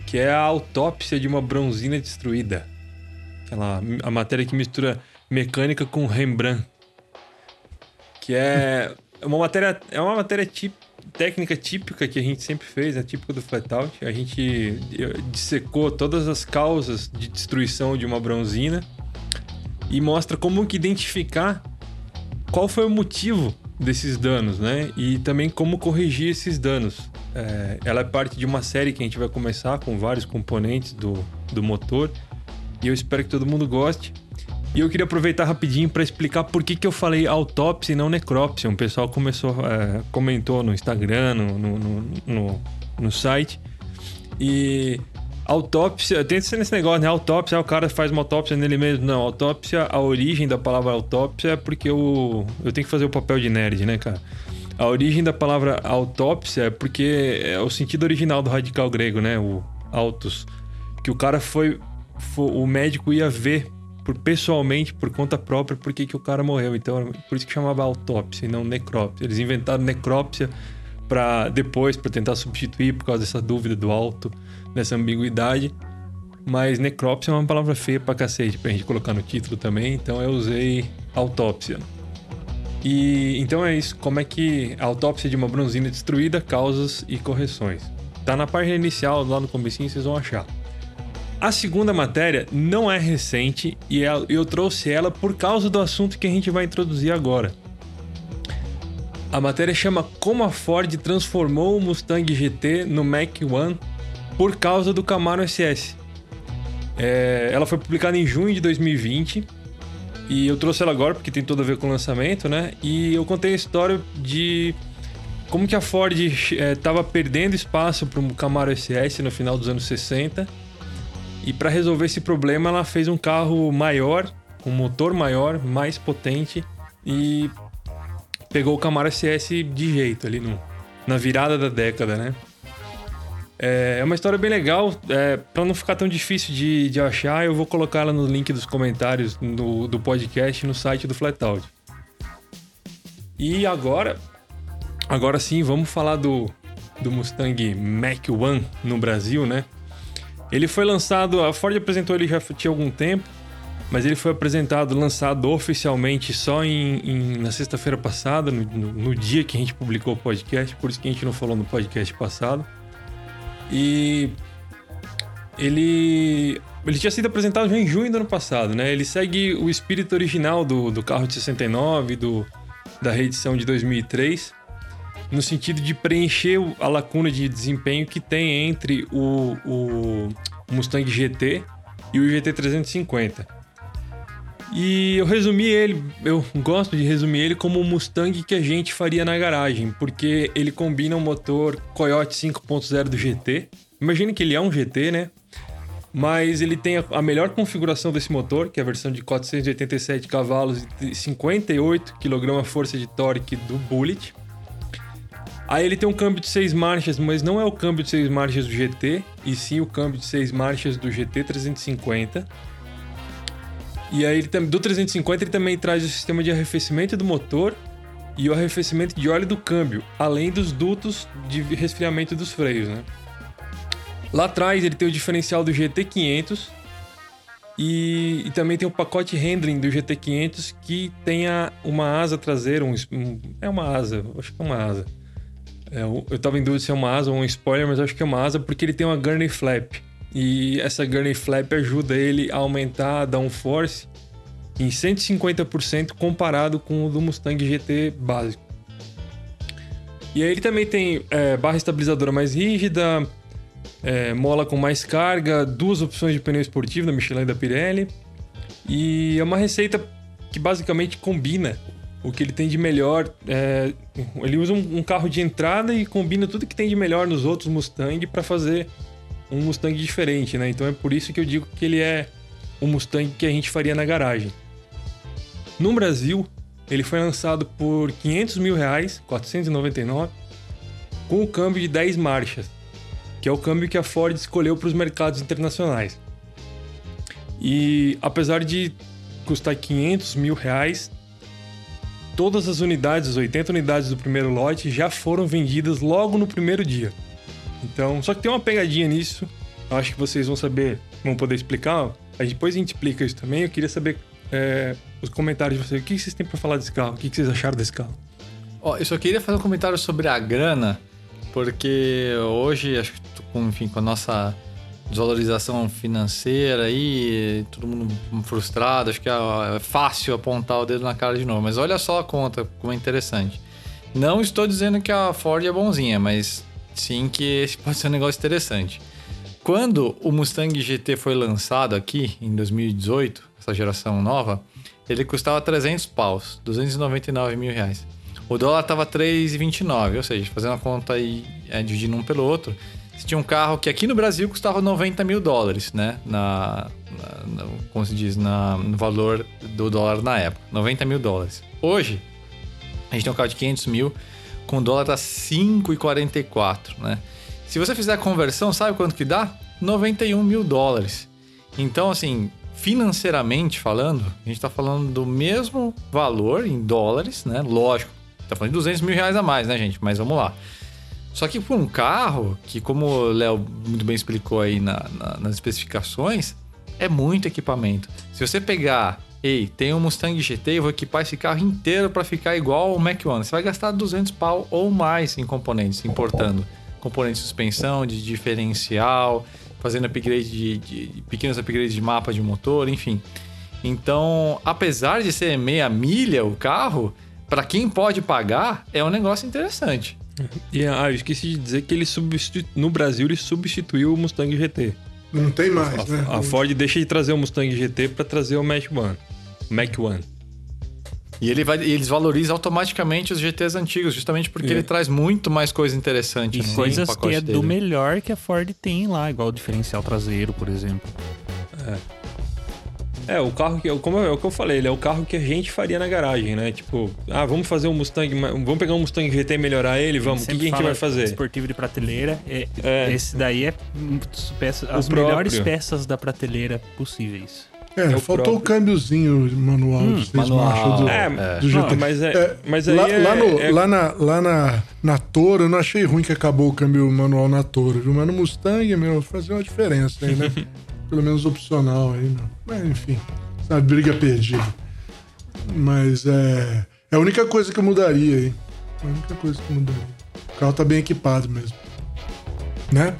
Que é a autópsia de uma bronzina destruída. Aquela, a matéria que mistura mecânica com Rembrandt. Que é uma matéria, é uma matéria tip, técnica típica que a gente sempre fez, é típica do Flatout. A gente dissecou todas as causas de destruição de uma bronzina e mostra como que identificar qual foi o motivo desses danos, né? E também como corrigir esses danos. É, ela é parte de uma série que a gente vai começar com vários componentes do, do motor e eu espero que todo mundo goste. E eu queria aproveitar rapidinho para explicar por que, que eu falei autópsia e não necrópsia. Um pessoal começou, é, comentou no Instagram, no, no, no, no, site. E autópsia, tem esse negócio, né? Autópsia, o cara faz uma autópsia nele mesmo. Não, autópsia, a origem da palavra autópsia é porque eu, eu tenho que fazer o papel de nerd, né, cara? A origem da palavra autópsia é porque é o sentido original do radical grego, né? O autos. Que o cara foi, foi o médico ia ver por, pessoalmente, por conta própria, por que, que o cara morreu. Então, por isso que chamava autópsia e não necrópsia. Eles inventaram necrópsia para depois, para tentar substituir por causa dessa dúvida do alto, dessa ambiguidade. Mas necrópsia é uma palavra feia pra cacete, pra gente colocar no título também, então eu usei autópsia. E então é isso, como é que a autópsia de uma bronzina destruída, causas e correções. Tá na página inicial, lá no comecinho, vocês vão achar. A segunda matéria não é recente e ela- eu trouxe ela por causa do assunto que a gente vai introduzir agora. A matéria chama Como a Ford transformou o Mustang GT no Mach-1 por causa do Camaro SS. É, ela foi publicada em junho de 2020 e eu trouxe ela agora porque tem tudo a ver com o lançamento, né? E eu contei a história de como que a Ford estava perdendo espaço para o Camaro SS no final dos anos 60 e para resolver esse problema ela fez um carro maior, com um motor maior, mais potente e pegou o Camaro SS de jeito ali no, na virada da década, né? É é uma história bem legal, é, para não ficar tão difícil de, de achar, eu vou colocar ela no link dos comentários no- do podcast no site do Flatout. E agora, agora sim, vamos falar do, do Mustang Mach-1 no Brasil, né? Ele foi lançado, a Ford apresentou ele já tinha algum tempo, mas ele foi apresentado, lançado oficialmente só em, em- na sexta-feira passada, no, no- no dia que a gente publicou o podcast, por isso que a gente não falou no podcast passado. E ele, ele tinha sido apresentado já em junho do ano passado, né? Ele segue o espírito original do, do carro de 69, do, da reedição de 2003, no sentido de preencher a lacuna de desempenho que tem entre o, o Mustang GT e o GT 350. E eu resumi ele, eu gosto de resumir ele como o Mustang que a gente faria na garagem, porque ele combina o motor Coyote 5.0 do GT. Imagine que ele é um GT, né? Mas ele tem a melhor configuração desse motor, que é a versão de 487 cavalos e 58 kg força de torque do Bullet. Aí ele tem um câmbio de 6 marchas, mas não é o câmbio de 6 marchas do GT, e sim o câmbio de 6 marchas do GT 350. E aí ele do 350 ele também traz o sistema de arrefecimento do motor e o arrefecimento de óleo do câmbio, além dos dutos de resfriamento dos freios, né? Lá atrás ele tem o diferencial do GT500 e, e também tem o pacote handling do GT500 que tem a- uma asa traseira, um, um- é uma asa, acho que é uma asa. É, eu tava em dúvida se é uma asa ou um spoiler, mas acho que é uma asa porque ele tem uma gurney flap. E essa gurney flap ajuda ele a aumentar a downforce em 150% comparado com o do Mustang GT básico. E aí ele também tem é, barra estabilizadora mais rígida, é, mola com mais carga, duas opções de pneu esportivo da Michelin e da Pirelli. E é uma receita que basicamente combina o que ele tem de melhor. é, ele usa um, um carro de entrada e combina tudo que tem de melhor nos outros Mustang para fazer um Mustang diferente, né? Então é por isso que eu digo que ele é um Mustang que a gente faria na garagem. No Brasil, ele foi lançado por 500 mil reais, 499, com o câmbio de 10 marchas, que é o câmbio que a Ford escolheu para os mercados internacionais. E apesar de custar 500 mil reais, todas as unidades, as 80 unidades do primeiro lote, já foram vendidas logo no primeiro dia. Então, só que tem uma pegadinha nisso. Eu acho que vocês vão saber, vão poder explicar. Aí depois a gente explica isso também. Eu queria saber é, os comentários de vocês. O que vocês têm para falar desse carro? O que vocês acharam desse carro? Ó, eu só queria fazer um comentário sobre a grana, porque hoje, acho que, enfim, com a nossa desvalorização financeira aí, todo mundo frustrado, acho que é fácil apontar o dedo na cara de novo. Mas olha só a conta, como é interessante. Não estou dizendo que a Ford é bonzinha, mas sim que esse pode ser um negócio interessante. Quando o Mustang GT foi lançado aqui, em 2018, essa geração nova, ele custava 300 paus, 299 mil reais. O dólar estava 3,29, ou seja, fazendo a conta aí, é, dividindo um pelo outro, tinha um carro que aqui no Brasil custava 90 mil dólares, né? Na, na, como se diz, na, no valor do dólar na época, 90 mil dólares. Hoje, a gente tem um carro de 500 mil, com o dólar tá 5,44, né? Se você fizer a conversão, sabe quanto que dá? 91 mil dólares. Então, assim, financeiramente falando, a gente está falando do mesmo valor em dólares, né? Lógico, tá falando de 200 mil reais a mais, né, gente? Mas vamos lá. Só que por um carro, que como o Léo muito bem explicou aí na, na, nas especificações, é muito equipamento. Se você pegar, ei, tem um Mustang GT, eu vou equipar esse carro inteiro para ficar igual ao Mac One, você vai gastar 200 pau ou mais em componentes, importando componentes de suspensão, de diferencial, fazendo upgrade de, de, de pequenos upgrades de mapa de motor, enfim. Então, apesar de ser meia milha o carro, para quem pode pagar, é um negócio interessante. E ah, eu esqueci de dizer que ele substitu... no Brasil ele substituiu o Mustang GT. Não tem mais, a, né? A Ford deixa de trazer o Mustang GT para trazer o Mac One. Mac One. E ele vai, eles valorizam automaticamente os GTs antigos, justamente porque é. ele traz muito mais coisa interessante. E né? coisas que é dele. do melhor que a Ford tem lá, igual o diferencial traseiro, por exemplo. É. É, o carro que, como é o que eu falei, ele é o carro que a gente faria na garagem, né? Tipo, ah, vamos fazer um Mustang, vamos pegar um Mustang GT e melhorar ele, vamos. O que, que, a gente vai fazer? Esportivo de prateleira. É, é. Esse daí é peças, as próprio. melhores peças da prateleira possíveis. É, é faltou o câmbiozinho manual hum, de manual. do, é, do GT. Não, mas, é, é, mas aí lá, é, lá, no, é... lá, na, lá na, na Toro, eu não achei ruim que acabou o câmbio manual na Toro, viu? Mas no Mustang, meu, fazia uma diferença aí, né? Pelo menos opcional aí, meu. Mas, enfim a briga perdida. Mas é. É a única coisa que eu mudaria aí. É a única coisa que eu mudaria. O carro tá bem equipado mesmo. Né?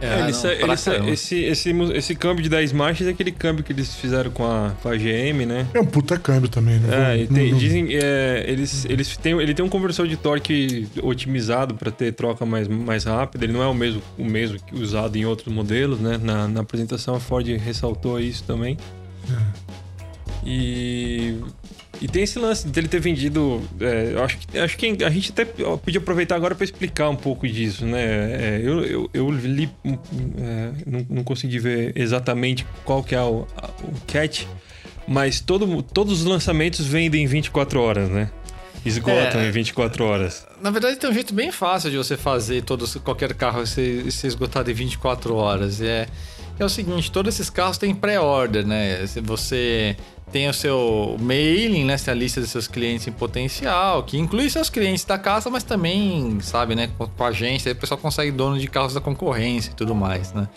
É, ele, não, ele, esse, esse, esse câmbio de 10 marchas é aquele câmbio que eles fizeram com a, com a GM, né? É um puta câmbio também, né? É, tem, dizem, é, eles, eles têm, ele tem um conversor de torque otimizado para ter troca mais, mais rápida. Ele não é o mesmo, o mesmo usado em outros modelos, né? Na, na apresentação a Ford ressaltou isso também. É. E, e tem esse lance dele ter vendido. É, eu acho que, acho que a gente até podia aproveitar agora para explicar um pouco disso, né? É, eu, eu, eu, li. É, não, não, consegui ver exatamente qual que é o, o catch, mas todo, todos os lançamentos vendem em 24 horas, né? Esgotam é, em 24 horas. Na verdade, tem um jeito bem fácil de você fazer todos, qualquer carro ser, ser esgotado em 24 horas. É, é o seguinte: todos esses carros têm pré-order, né? Se você tem o seu mailing, né? A lista dos seus clientes em potencial, que inclui seus clientes da casa, mas também, sabe, né? Com, com a agência, aí o pessoal consegue dono de carros da concorrência e tudo mais, né?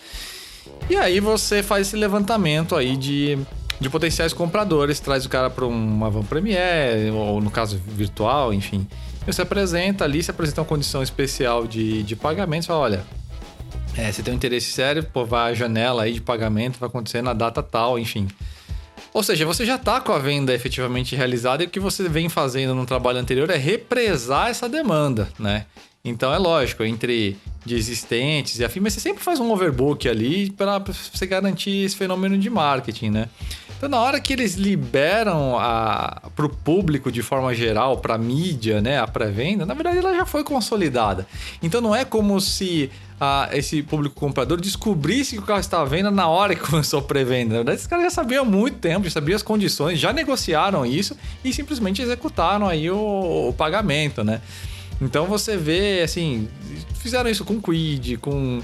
E aí você faz esse levantamento aí de, de potenciais compradores, traz o cara para uma van premier, ou no caso virtual, enfim. Você apresenta ali, você apresenta uma condição especial de, de pagamento, você fala, olha, é, você tem um interesse sério, pô, vai a janela aí de pagamento, vai acontecer na data tal, enfim. Ou seja, você já está com a venda efetivamente realizada e o que você vem fazendo no trabalho anterior é represar essa demanda, né? Então é lógico, entre de existentes e afim, mas você sempre faz um overbook ali para você garantir esse fenômeno de marketing, né? Então, na hora que eles liberam para o público de forma geral, para a mídia, né, a pré-venda, na verdade ela já foi consolidada. Então, não é como se ah, esse público comprador descobrisse que o carro estava à venda na hora que começou a pré-venda. Na verdade, esses caras já sabiam há muito tempo, já sabiam as condições, já negociaram isso e simplesmente executaram aí o, o pagamento, né? Então você vê, assim, fizeram isso com Quid, com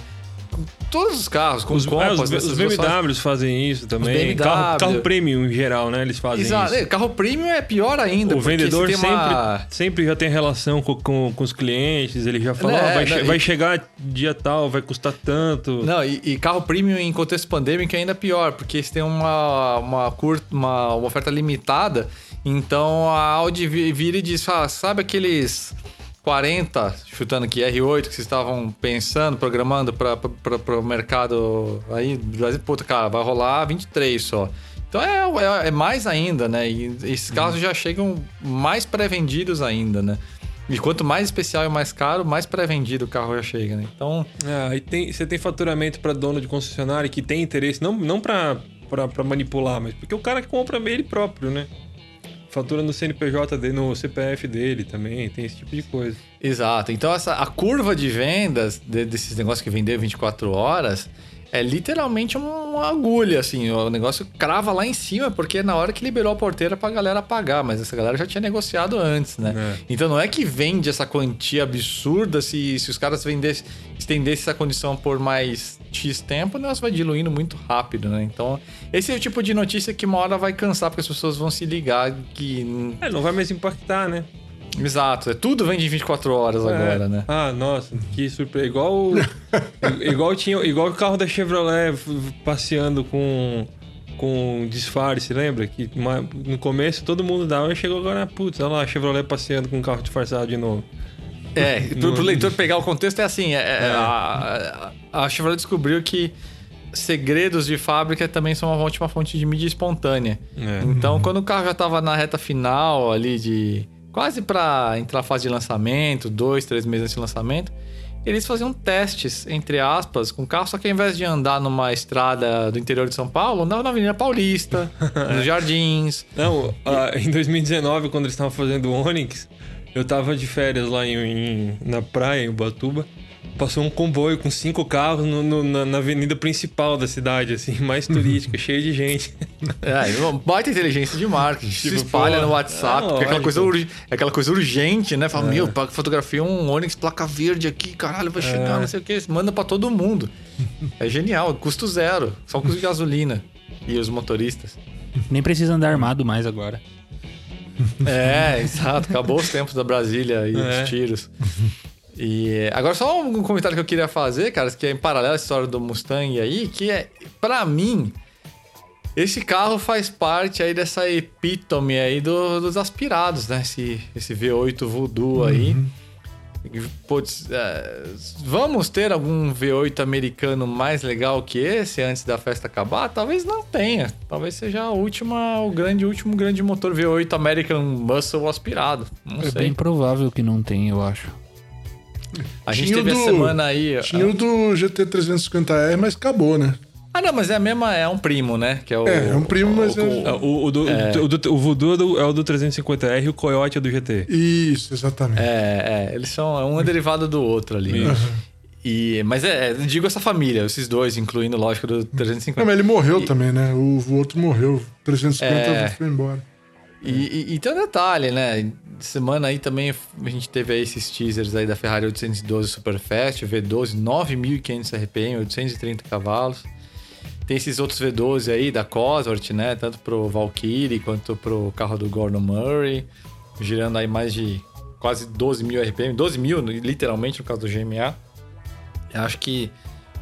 todos os carros, com os, Compass, é, os, os BMWs fazem isso também. Carro, carro premium em geral, né? Eles fazem Exato. isso. É, Carro premium é pior ainda. O vendedor sempre, uma- sempre já tem relação com, com, com os clientes, ele já fala, É, ó, vai, não, che- e- vai chegar dia tal, vai custar tanto. Não, e, e carro premium em contexto pandêmico é ainda pior, porque você tem uma, uma, curta, uma, uma oferta limitada, então a Audi vi- vira e diz, ah, sabe aqueles 40, chutando aqui, R8 que vocês estavam pensando, programando para o mercado aí, do Brasil, puta, cara, vai rolar 23 só. Então é, é, é mais ainda, né? E esses carros já chegam mais pré-vendidos ainda, né? E quanto mais especial e mais caro, mais pré-vendido o carro já chega, né? Então, É, aí tem, você tem faturamento para dono de concessionário que tem interesse, não, não para manipular, mas porque o cara que compra ele próprio, né? Fatura no CNPJ dele, no CPF dele também, tem esse tipo de coisa. Exato. Então essa, a curva de vendas de- desses negócios que vender 24 horas é literalmente uma agulha, assim. O negócio crava lá em cima, porque é na hora que liberou a porteira pra galera pagar. Mas essa galera já tinha negociado antes, né? É. Então não é que vende essa quantia absurda se, se os caras vendessem, estendessem essa condição por mais X tempo, o negócio vai diluindo muito rápido, né? Então, esse é o tipo de notícia que uma hora vai cansar, porque as pessoas vão se ligar que. É, não vai mais impactar, né? Exato, é tudo vende em 24 horas agora, É. né? Ah, nossa, que surpresa. Igual, o- igual tinha, igual o carro da Chevrolet passeando com com disfarce, lembra? Que uma- no começo todo mundo dava e chegou agora, putz, olha lá, a Chevrolet passeando com um carro disfarçado de novo. É, pro, pro leitor pegar o contexto é assim, é, é, a, a a Chevrolet descobriu que segredos de fábrica também são uma ótima fonte de mídia espontânea. É. Então, quando o carro já estava na reta final ali de quase para entrar na fase de lançamento, dois, três meses antes de lançamento, eles faziam testes, entre aspas, com o carro, só que ao invés de andar numa estrada do interior de São Paulo, andava na Avenida Paulista, nos jardins. Não, ah, em 2019, quando eles estavam fazendo o Onix, eu tava de férias lá em, em- na praia, em Ubatuba. Passou um comboio com cinco carros no- no- na, na avenida principal da cidade, assim, mais turística, cheio de gente. É, baita inteligência de marketing. se Tipo, espalha pô, no WhatsApp, é porque é aquela, coisa é aquela coisa urgente, né? Fala, meu, pa- fotografia um Onix placa verde aqui, caralho, vai chegar, não sei o que. Manda pra todo mundo. É genial, custo zero. Só custo de gasolina. E os motoristas. Nem precisa andar armado mais agora. É, exato. Acabou os tempos da Brasília e É. os tiros. E agora só um comentário que eu queria fazer, cara, que é em paralelo à história do Mustang aí, que é, pra mim, esse carro faz parte aí dessa epítome aí do- dos aspirados, né? Esse, esse V8 Voodoo aí. E, Putz, é, vamos ter algum V8 americano mais legal que esse antes da festa acabar? Talvez não tenha. Talvez seja a última, o grande, último grande motor V8 American Muscle aspirado. Não É sei. bem provável que não tem, eu acho. A gente Tinha teve a do- semana aí. Tinha o do É GT350R, mas acabou, né? Ah, não, mas é a mesma, é um primo, né? Que é, o, É, é um primo, mas o, é- O, o, do, o, do- o Voodoo é do- é o do 350R e o Coyote é do GT. Isso, exatamente. É, é, eles são um é derivado do outro ali. né? E, mas é, é, digo essa família, esses dois, incluindo, lógico, do Não, 350. mas ele morreu também, né? O, o outro morreu. O 350 É. foi embora. E, e, e tem um detalhe, né? Semana aí também a gente teve aí esses teasers aí da Ferrari 812 Superfast, V12, 9.500 RPM, 830 cavalos. Tem esses outros V12 aí da Cosworth, né? Tanto pro Valkyrie quanto pro carro do Gordon Murray, girando aí mais de quase 12 mil RPM, 12 mil literalmente no caso do GMA. Eu acho que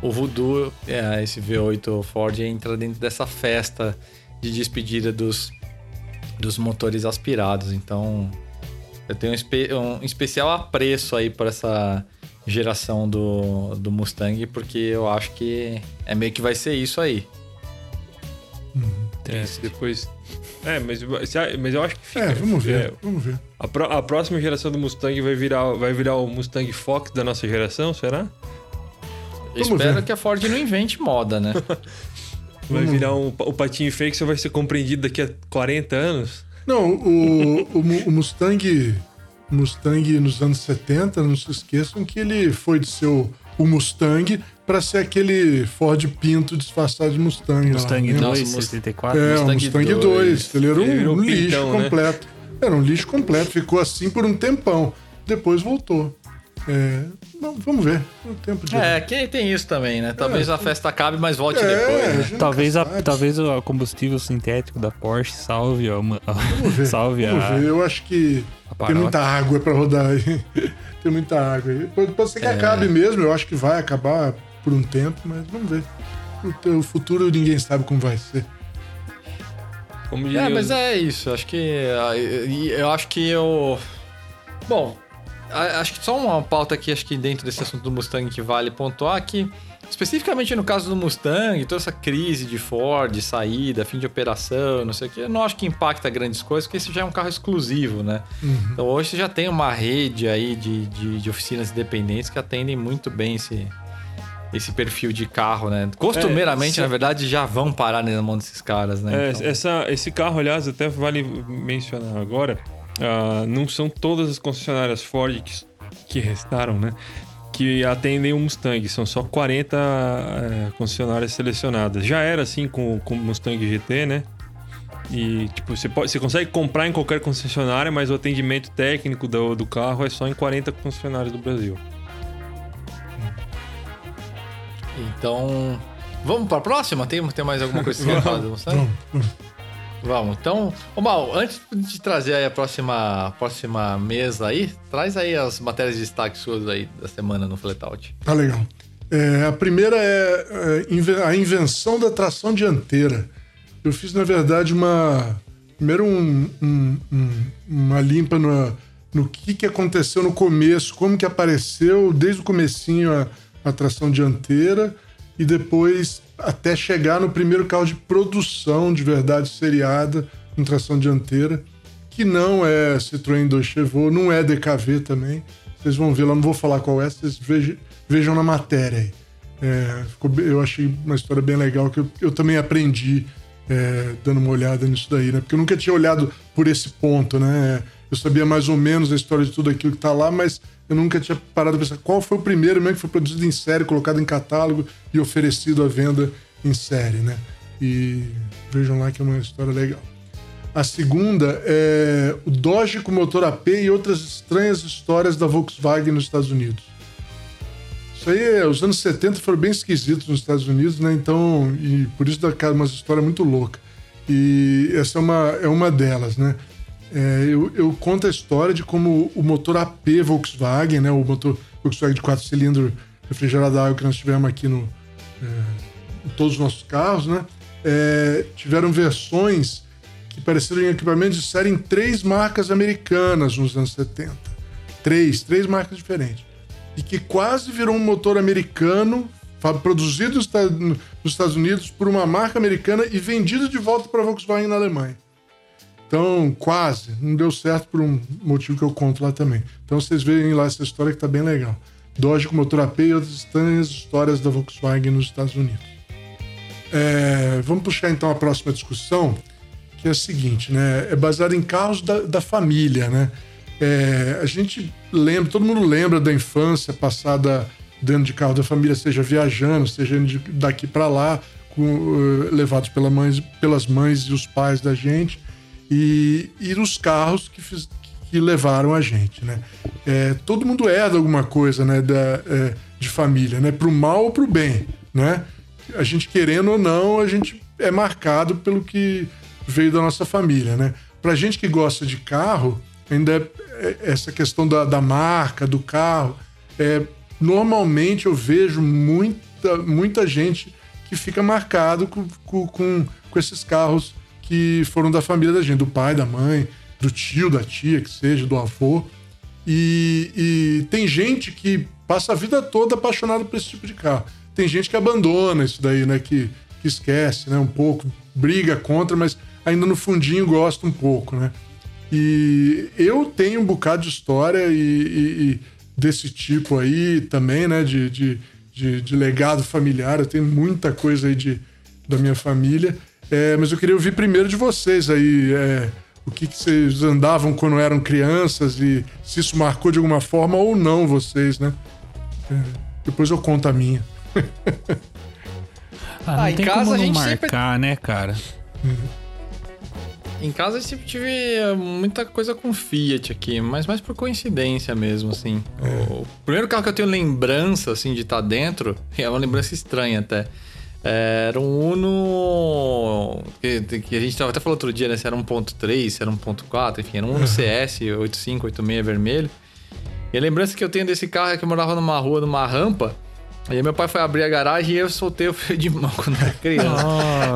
o Voodoo, é, esse V8 Ford, entra dentro dessa festa de despedida dos, dos motores aspirados. Então, eu tenho um, espe- um especial apreço aí por essa geração do, do Mustang, porque eu acho que é meio que vai ser isso aí. É, depois. É, mas, mas eu acho que fica. É, vamos ver. É, Vamos ver. a, pró- a próxima geração do Mustang vai virar, vai virar o Mustang Fox da nossa geração, será? Vamos espero ver. que a Ford não invente moda, né? Vai virar um, o patinho fake só vai ser compreendido daqui a 40 anos? Não, o, o, o Mustang Mustang nos anos 70, não se esqueçam que ele foi de ser o, Mustang para ser aquele Ford Pinto disfarçado de Mustang. Mustang lá, 2, Nossa, 74. É, Mustang Mustang 2. 2. Ele era um, Ele um lixo pintão, né? completo. Era um lixo completo. Ficou assim por um tempão. Depois voltou. É, vamos ver. O tempo de. É, que tem isso também, né? Talvez É. a festa acabe, mas volte É, depois. Né? Talvez, a, talvez o combustível sintético da Porsche salve a, uma- Vamos ver. salve Vamos a, ver. Eu acho que tem muita água para rodar aí. tem muita água aí. Pode, pode ser que É. acabe mesmo. Eu acho que vai acabar por um tempo, mas vamos ver. O, futuro ninguém sabe como vai ser. Como É, mas é isso. Acho que. ah, Eu acho que eu. Bom, acho que só uma pauta aqui, acho que dentro desse assunto do Mustang que vale pontuar que. Especificamente no caso do Mustang, toda essa crise de Ford, saída, fim de operação, não sei o que, eu não acho que impacta grandes coisas, porque esse já é um carro exclusivo, né? Então hoje você já tem uma rede aí de, de, de oficinas independentes que atendem muito bem esse, esse perfil de carro, né? Costumeiramente, se- na verdade, já vão parar na mão desses caras, né? É, Então- essa, esse carro, aliás, até vale mencionar agora, ah, não são todas as concessionárias Ford que, que restaram, né? Que atendem o Mustang, são só 40 eh, concessionárias selecionadas. Já era assim com, com o Mustang GT, né? E tipo, você, pode, você consegue comprar em qualquer concessionária, mas o atendimento técnico do, do carro é só em 40 concessionárias do Brasil. Então, vamos para a próxima? Tem, tem mais alguma coisa que você quer falar do Mustang? Vamos, vamos. Vamos. Então, ô Mal, antes de trazer a próxima, próxima mesa aí, traz aí as matérias de destaque suas aí da semana no Flatout. Tá legal. É, a primeira é, é, a invenção da tração dianteira. Eu fiz, na verdade, uma. Primeiro, um- um- um- uma limpa no, no que, que aconteceu no começo, como que apareceu desde o comecinho a, a tração dianteira e depois até chegar no primeiro carro de produção de verdade seriada com tração dianteira, que não é Citroën 2 Chevaux, não é DKV também. Vocês vão ver lá, não vou falar qual é, vocês vejam, na matéria aí. É, eu achei uma história bem legal que eu, eu também aprendi é, dando uma olhada nisso daí, né? Porque eu nunca tinha olhado por esse ponto, né? Eu sabia mais ou menos a história de tudo aquilo que tá lá, mas eu nunca tinha parado pra pensar qual foi o primeiro mesmo que foi produzido em série, colocado em catálogo e oferecido à venda em série, né? E vejam lá que é uma história legal. A segunda é o Dodge com motor AP e outras estranhas histórias da Volkswagen nos Estados Unidos. Isso aí, é- os anos 70 foram bem esquisitos nos Estados Unidos, né? Então, e por isso dá cara, umas histórias muito loucas. E essa é uma, é uma delas, né? É, eu, eu conto a história de como o motor AP Volkswagen, né? O motor Volkswagen de quatro cilindros refrigerado a água que nós tivemos aqui no, em todos os nossos carros, né? É, tiveram versões que pareceram em equipamentos de série em três marcas americanas nos anos 70. Três, três marcas diferentes. E que quase virou um motor americano, produzido nos Estados Unidos por uma marca americana e vendido de volta para a Volkswagen na Alemanha. Então, quase. Não deu certo por um motivo que eu conto lá também. Então, vocês veem lá essa história que tá bem legal. Dodge com motor AP e outras estranhas histórias da Volkswagen nos Estados Unidos. É, vamos puxar então a próxima discussão, que é a seguinte, né? É baseada em carros da, da família, né? É, a gente lembra, todo mundo lembra da infância passada dentro de carro da família, seja viajando, seja indo daqui para lá, com, eh, levados pela mães, pelas mães e os pais da gente, e, e os carros que, fiz- que levaram a gente, né? É, todo mundo herda alguma coisa, né, da, é, de família, né? Pro mal ou pro bem, né? A gente querendo ou não, a gente é marcado pelo que veio da nossa família, né? Pra gente que gosta de carro, ainda é, é essa questão da, da marca, do carro, é, normalmente eu vejo muita, muita gente que fica marcado com, com, com esses carros que foram da família da gente, do pai, da mãe, do tio, da tia, que seja, do avô. E, e tem gente que passa a vida toda apaixonado por esse tipo de carro. Tem gente que abandona isso daí, né? Que, que esquece, né? Um pouco, briga contra, mas ainda no fundinho gosta um pouco, né? E eu tenho um bocado de história e, e- e desse tipo aí também, né? De, de, de, de legado familiar. Eu tenho muita coisa aí de, da minha família. É, mas eu queria ouvir primeiro de vocês aí. É, o que, que vocês andavam quando eram crianças e se isso marcou de alguma forma ou não vocês, né? É, depois eu conto a minha. Ah, não Ah, em casa como a gente sempre- marcar, né, cara? Em casa eu sempre tive eh, muita coisa com Fiat aqui, mas mais por coincidência mesmo, assim. O primeiro carro que eu tenho lembrança, assim, de estar dentro, é uma lembrança estranha até. Era um Uno. Que, que a gente até falou outro dia, né? Se era 1.3, se era 1.4, enfim, era um Uno CS 85, 86 vermelho. E a lembrança que eu tenho desse carro é que eu morava numa rua, numa rampa. Aí meu pai foi abrir a garagem e eu soltei o freio de mão quando era criança.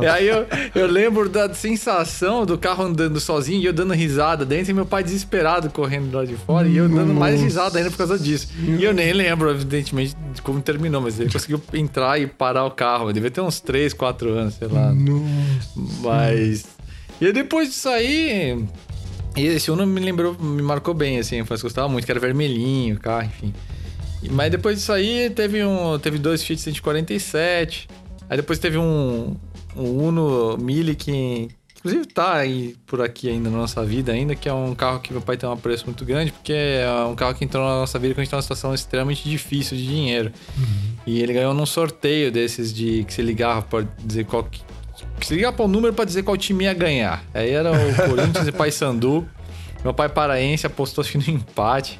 E aí eu, eu lembro da sensação do carro andando sozinho e eu dando risada dentro e meu pai desesperado correndo lá de fora e eu dando mais risada ainda por causa disso. E eu nem lembro, evidentemente, de como terminou, mas ele conseguiu entrar e parar o carro. Eu devia ter uns 3, 4 anos, sei lá. Nossa. Mas. E depois disso aí. Esse Uno me lembrou, me marcou bem, assim, eu gostava muito, que era vermelhinho, o carro, enfim. Mas depois disso aí teve um. Teve dois Fiat 147. Aí depois teve um, um Uno Mille que. Inclusive tá aí por aqui ainda na nossa vida ainda, que é um carro que meu pai tem um apreço muito grande, porque é um carro que entrou na nossa vida quando a gente tá numa situação extremamente difícil de dinheiro. E ele ganhou num sorteio desses de que você ligava pra dizer qual que, que você ligava para o número pra dizer qual time ia ganhar. Aí era o Corinthians e Paysandu. Meu pai paraense apostou acho que no empate.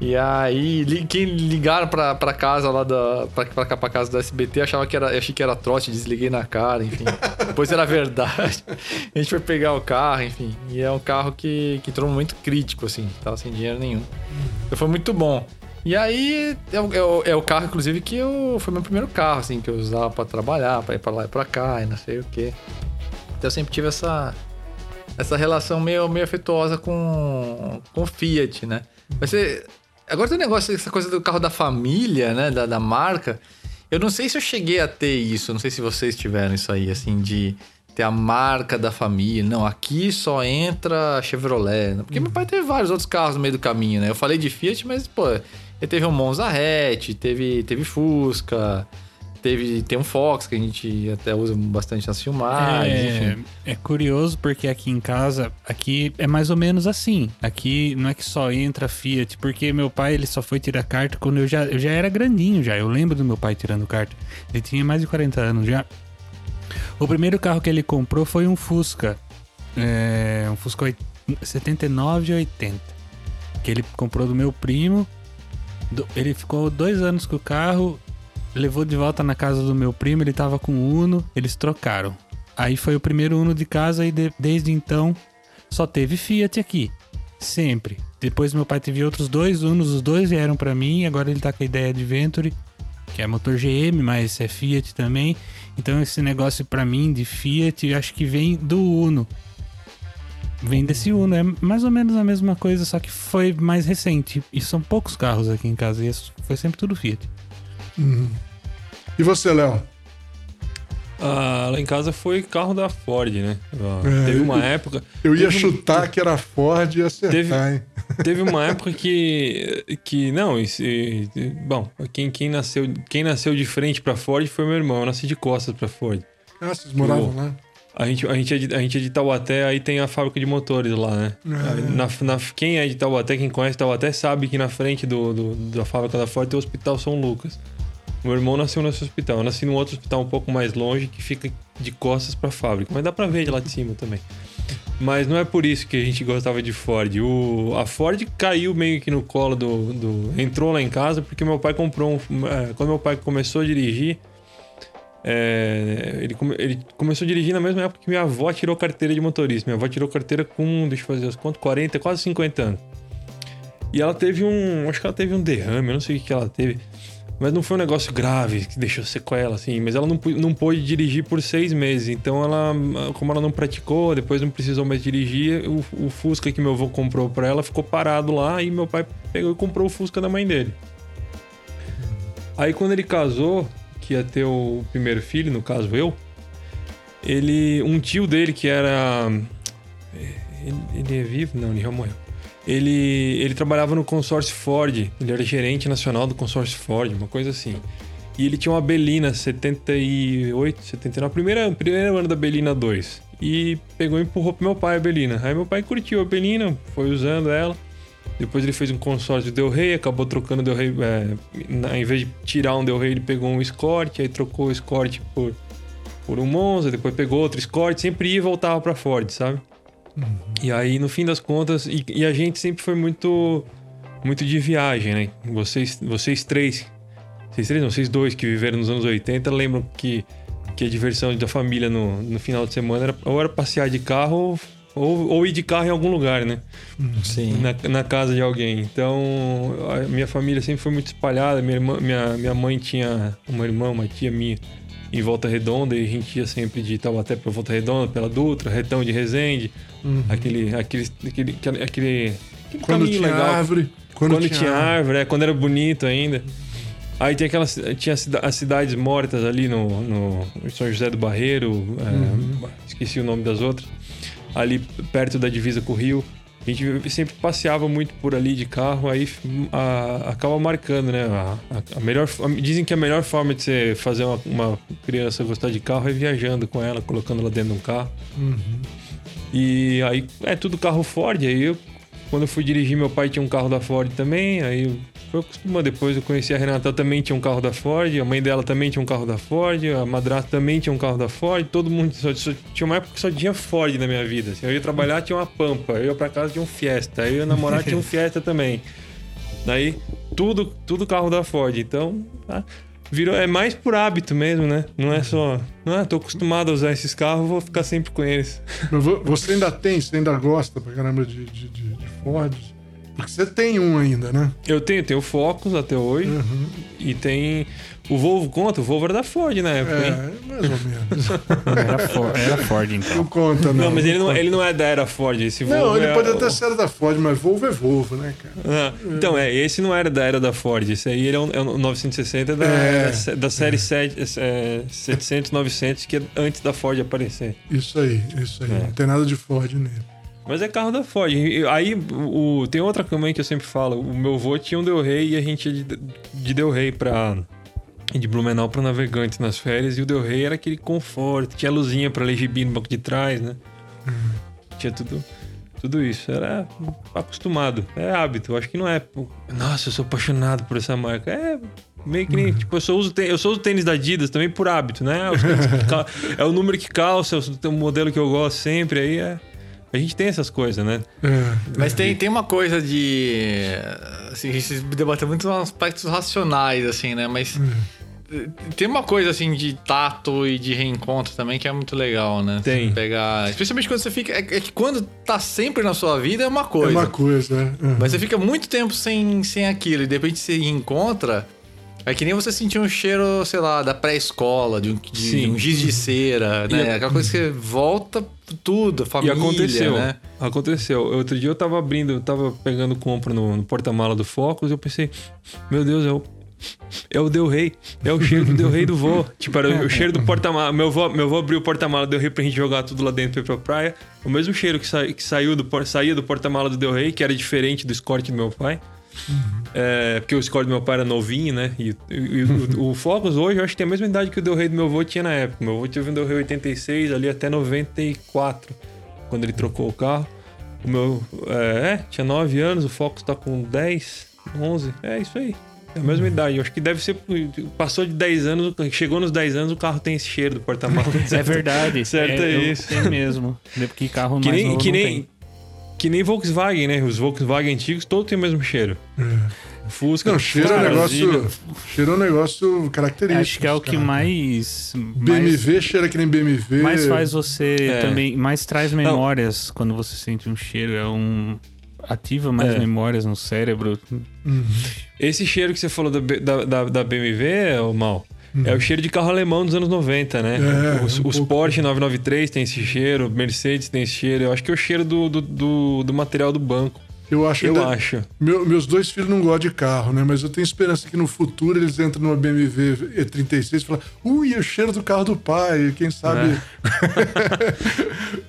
E aí, li- quem ligaram pra, pra casa lá da. Pra, pra cá, pra casa da SBT, achava que era. Achei que era trote, desliguei na cara, enfim. Depois era verdade. A gente foi pegar o carro, enfim. E é um carro que, que entrou momento crítico, assim, tava sem dinheiro nenhum. Então foi muito bom. E aí, é o, é o- é o carro, inclusive, que eu, foi meu primeiro carro, assim, que eu usava pra trabalhar, pra ir pra lá e pra cá, e não sei o quê. Então eu sempre tive essa, essa relação meio, meio afetuosa com, com o Fiat, né? Mas você, agora tem um negócio, essa coisa do carro da família, né? Da, da marca. Eu não sei se eu cheguei a ter isso, não sei se vocês tiveram isso aí, assim, de ter a marca da família. Não, aqui só entra Chevrolet. né? Porque meu pai teve vários outros carros no meio do caminho, né? Eu falei de Fiat, mas, pô, ele teve um Monza hatch, teve, teve Fusca, teve, tem um Fox que a gente até usa bastante nas filmagens, é, enfim. é curioso porque aqui em casa, aqui é mais ou menos assim. Aqui não é que só entra Fiat, porque meu pai ele só foi tirar carta quando eu já, eu já era grandinho já. Eu lembro do meu pai tirando carta. Ele tinha mais de 40 anos já. O primeiro carro que ele comprou foi um Fusca. É, um Fusca oit- 79 e 80. Que ele comprou do meu primo. Do- ele ficou dois anos com o carro, levou de volta na casa do meu primo, ele tava com o Uno, eles trocaram. Aí foi o primeiro Uno de casa e de- desde então só teve Fiat aqui. Sempre. Depois meu pai teve outros dois Unos, os dois vieram pra mim, agora ele tá com a ideia de Venturi, que é motor GM, mas é Fiat também. Então esse negócio pra mim de Fiat, eu acho que vem do Uno. Vem desse Uno, é mais ou menos a mesma coisa, só que foi mais recente. E são poucos carros aqui em casa, e isso foi sempre tudo Fiat. E você, Léo? Ah, lá em casa foi carro da Ford, né? É, teve uma eu- época. Eu ia um- chutar que era Ford e ia acertar, Teve- hein? Teve uma época que. que não, isso, e- bom, quem, quem, nasceu, quem nasceu de frente pra Ford foi meu irmão. Eu nasci de costas pra Ford. Ah, vocês moravam lá? A gente, a, gente é de, a gente é de Taubaté, aí tem a fábrica de motores lá, né? Aí Na, na- quem é de Taubaté, quem conhece Taubaté, sabe que na frente do, do- da fábrica da Ford tem o Hospital São Lucas. Meu irmão nasceu nesse hospital. Eu nasci num outro hospital um pouco mais longe que fica de costas pra fábrica. Mas dá pra ver de lá de cima também. Mas não é por isso que a gente gostava de Ford. O, a Ford caiu meio que no colo do, do- Entrou lá em casa porque meu pai comprou um. é, quando meu pai começou a dirigir. é, ele, come- ele começou a dirigir na mesma época que minha avó tirou carteira de motorista. Minha avó tirou carteira com, deixa eu fazer as contas, 40, quase 50 anos. E ela teve um. Acho que ela teve um derrame, eu não sei o que ela teve. Mas não foi um negócio grave que deixou sequela, assim. Mas ela não, não pôde dirigir por seis meses. Então ela, como ela não praticou, depois não precisou mais dirigir, o, o Fusca que meu avô comprou pra ela ficou parado lá e meu pai pegou e comprou o Fusca da mãe dele. Aí quando ele casou, que ia ter o primeiro filho, no caso eu, ele. Um tio dele que era. Ele, ele é vivo? Não, ele já morreu. Ele, ele trabalhava no consórcio Ford, ele era gerente nacional do consórcio Ford, uma coisa assim. E ele tinha uma Belina 78, 79, primeira, primeiro ano da Belina 2. E pegou e empurrou pro meu pai a Belina. Aí meu pai curtiu a Belina, foi usando ela. Depois ele fez um consórcio de Del Rey, acabou trocando Del Rey. É, em vez de tirar um Del Rey, ele pegou um Escort, aí trocou o Escort por, por um Monza, depois pegou outro Escort, sempre ia e voltava pra Ford, sabe? E aí, no fim das contas, e, e a gente sempre foi muito muito de viagem, né? Vocês, vocês três, vocês três não, vocês dois que viveram nos anos 80 lembram que, que a diversão da família no, no final de semana era ou era passear de carro ou, ou ir de carro em algum lugar, né? Sim. na, na casa de alguém. Então, a minha família sempre foi muito espalhada. Minha, irmã, minha, minha mãe tinha uma irmã, uma tia minha em Volta Redonda e a gente ia sempre de Taubaté para Volta Redonda, pela Dutra, Retão de Resende, aquele, aquele, aquele, aquele, aquele, Quando tinha legal. árvore. Quando, tinha árvore, é, quando era bonito ainda. Aí tinha aquelas. Tinha as cidades mortas ali no, no São José do Barreiro, é, esqueci o nome das outras. Ali perto da divisa com o Rio. A gente sempre passeava muito por ali de carro, aí a- acaba marcando, né? A, a- melhor, dizem que a melhor forma de você fazer uma, uma criança gostar de carro é viajando com ela, colocando ela dentro de um carro. E aí é tudo carro Ford. Aí eu, quando eu fui dirigir, meu pai tinha um carro da Ford também. Aí eu foi acostumando. Depois eu conheci a Renata, também tinha um carro da Ford. A mãe dela também tinha um carro da Ford. A madrasta também tinha um carro da Ford. Todo mundo. Só, só- tinha uma época que só tinha Ford na minha vida. assim. eu ia trabalhar, tinha uma Pampa. Eu ia pra casa, tinha um Fiesta. Aí eu ia namorar, tinha um Fiesta também. Daí, tudo, tudo carro da Ford. Então, tá? Virou, é mais por hábito mesmo, né? Não é só. Não é, tô acostumado a usar esses carros, vou ficar sempre com eles. Mas vo- você ainda tem, você ainda gosta pra caramba de, de, de Ford? Porque você tem um ainda, né? Eu tenho, tenho o Focus até hoje. Uhum. E tem. O Volvo conta, o Volvo era da Ford na época, hein? É, mais ou menos. Era, For- era Ford, então. Não conta, não. Não, mas ele não, ele não é da era Ford. Esse Não, Volvo ele é pode o- até ser da Ford, mas Volvo é Volvo, né, cara? Ah, então, é, esse não era da era da Ford. Esse aí ele é um, é um 960 da, É. da, da série 7, é, 700, 900, que é antes da Ford aparecer. Isso aí, isso aí. É. Não tem nada de Ford nele. Mas é carro da Ford. Aí o, tem outra também que eu sempre falo. O meu avô tinha um Del Rey e a gente ia de, de Del Rey pra. De Blumenau pra Navegante nas férias. E o Del Rey era aquele conforto. Tinha luzinha pra ler gibi no banco de trás, né? Tinha tudo. Tudo isso. Era acostumado. É hábito. Eu acho que não é. Nossa, eu sou apaixonado por essa marca. É. Meio que nem. Tipo, eu só uso, tê- eu só uso tênis da Adidas também por hábito, né? Tênis cal- é o número que calça, é o modelo que eu gosto sempre. Aí é. A gente tem essas coisas, né? É, Mas tem, tem uma coisa de. Assim, a gente debateu muito aspectos racionais, assim, né? Mas. Tem uma coisa assim de tato e de reencontro também que é muito legal, né? Tem. Você Pegar. Especialmente quando você fica. É, é que quando tá sempre na sua vida é uma é coisa. uma coisa, né? Uhum. Mas você fica muito tempo sem, sem aquilo e de repente você reencontra. É que nem você sentir um cheiro, sei lá, da pré-escola, de um, de, um giz de cera, E né? a- Aquela coisa que volta tudo, E família, aconteceu. né? Aconteceu. Outro dia eu tava abrindo, eu tava pegando compra no, no porta-mala do Focus e eu pensei, meu Deus, é o. É o Del Rey. É o cheiro do Del Rey do vô. Tipo, era o cheiro do porta-mala. Meu vô, meu vô abriu o porta-mala do Del Rey pra gente jogar tudo lá dentro pra ir pra praia. O mesmo cheiro que, sa, que saiu do, saía do porta-mala do Del Rey, que era diferente do Escort do meu pai. É, porque o Escort do meu pai era novinho, né? E, e- e o, o Focus hoje eu acho que tem a mesma idade que o Del Rey do meu avô tinha na época. Meu avô teve um Del Rey 86 ali até 94, quando ele trocou o carro. O meu. É, é, tinha 9 anos, o Focus tá com 10, 11. É isso aí. É a mesma idade. Eu acho que deve ser. Passou de 10 anos, chegou nos 10 anos, o carro tem esse cheiro do porta-malas. É verdade. Certo é eu- isso. Tem mesmo. Porque carro Que mais nem, novo que, não nem, tem. Que nem Volkswagen, né? Os Volkswagen antigos todos têm o mesmo cheiro. Fusca, Não, cheiro é um negócio. Cheiro é um negócio característico. Acho que é o dos que mais... mais BMW cheira que nem BMW. mais faz você É. também... Mais traz memórias quando você sente um cheiro. É um... Ativa mais É. memórias no cérebro. Esse cheiro que você falou da, da, da, da BMW, o Mal, é o cheiro de carro alemão dos anos 90, né? É, os um os pouco. Porsche 993 tem esse cheiro, Mercedes tem esse cheiro. Eu acho que é o cheiro do, do, do, do material do banco. Eu acho Eu ainda- acho. Meu- meus dois filhos não gostam de carro, né? Mas eu tenho esperança que no futuro eles entram numa BMW E36 e falam, ui, é o cheiro do carro do pai, quem sabe.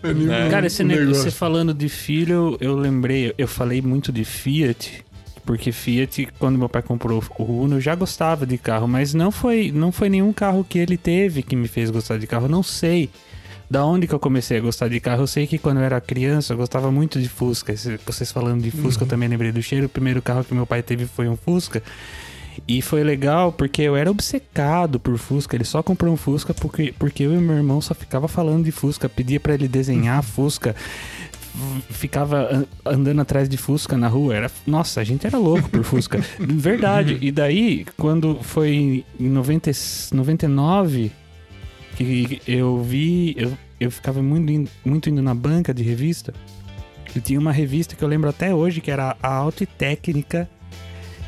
É. um- Cara, esse negócio, negócio. você falando de filho, eu lembrei, eu falei muito de Fiat, Porque Fiat, quando meu pai comprou o Uno, eu já gostava de carro, mas não foi, não foi nenhum carro que ele teve que me fez gostar de carro. Eu não sei da onde que eu comecei a gostar de carro. Eu sei que quando eu era criança eu gostava muito de Fusca. Vocês falando de Fusca, eu também lembrei do cheiro. O primeiro carro que meu pai teve foi um Fusca. E foi legal porque eu era obcecado por Fusca. Ele só comprou um Fusca porque, porque eu e meu irmão só ficava falando de Fusca. Pedia para ele desenhar Fusca. Ficava andando atrás de Fusca na rua. Era, nossa, a gente era louco por Fusca. Verdade. E daí, quando foi em 90, 99 que eu vi, eu, eu ficava muito indo, muito indo na banca de revista. E tinha uma revista que eu lembro até hoje, que era a Auto e Técnica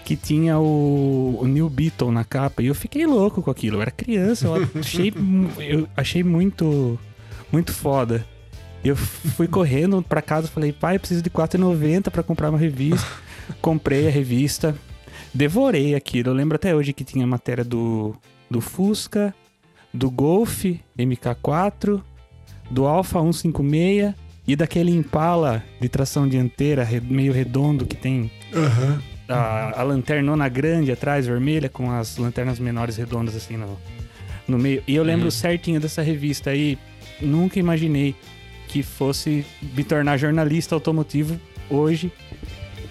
que tinha o, o New Beetle na capa. E eu fiquei louco com aquilo. Eu era criança, eu achei, eu achei muito, muito foda. Eu fui correndo para casa falei, pai, eu preciso de R$4,90 para comprar uma revista. Comprei a revista, devorei aquilo. Eu lembro até hoje que tinha matéria do, do Fusca, do Golf MK4, do Alfa 156 e daquele Impala de tração dianteira meio redondo que tem Aham. a, a lanternona grande atrás, vermelha, com as lanternas menores redondas assim no, no meio. E eu lembro certinho dessa revista aí. Nunca imaginei que fosse me tornar jornalista automotivo hoje.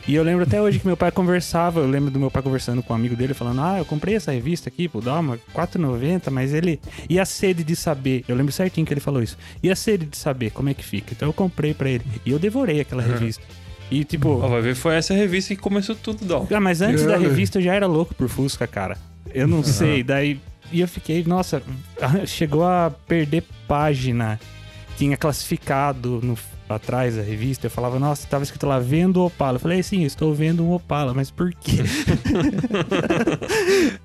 E eu lembro até hoje que meu pai conversava, eu lembro do meu pai conversando com um amigo dele, falando: Ah, eu comprei essa revista aqui, pô, dá uma 4,90, mas ele. E a sede de saber, eu lembro certinho que ele falou isso. E a sede de saber como é que fica. Então eu comprei pra ele. E eu devorei aquela revista. E tipo. Ó, vai ver, foi essa revista que começou tudo, Dal. Ah, mas antes da revista eu já era louco por Fusca, cara. Eu não sei, daí. E eu fiquei, nossa, chegou a perder página. Tinha classificado no, atrás da revista. Eu falava, nossa, tava escrito lá, vendo Opala. Eu falei, sim, eu estou vendo um Opala, mas por quê?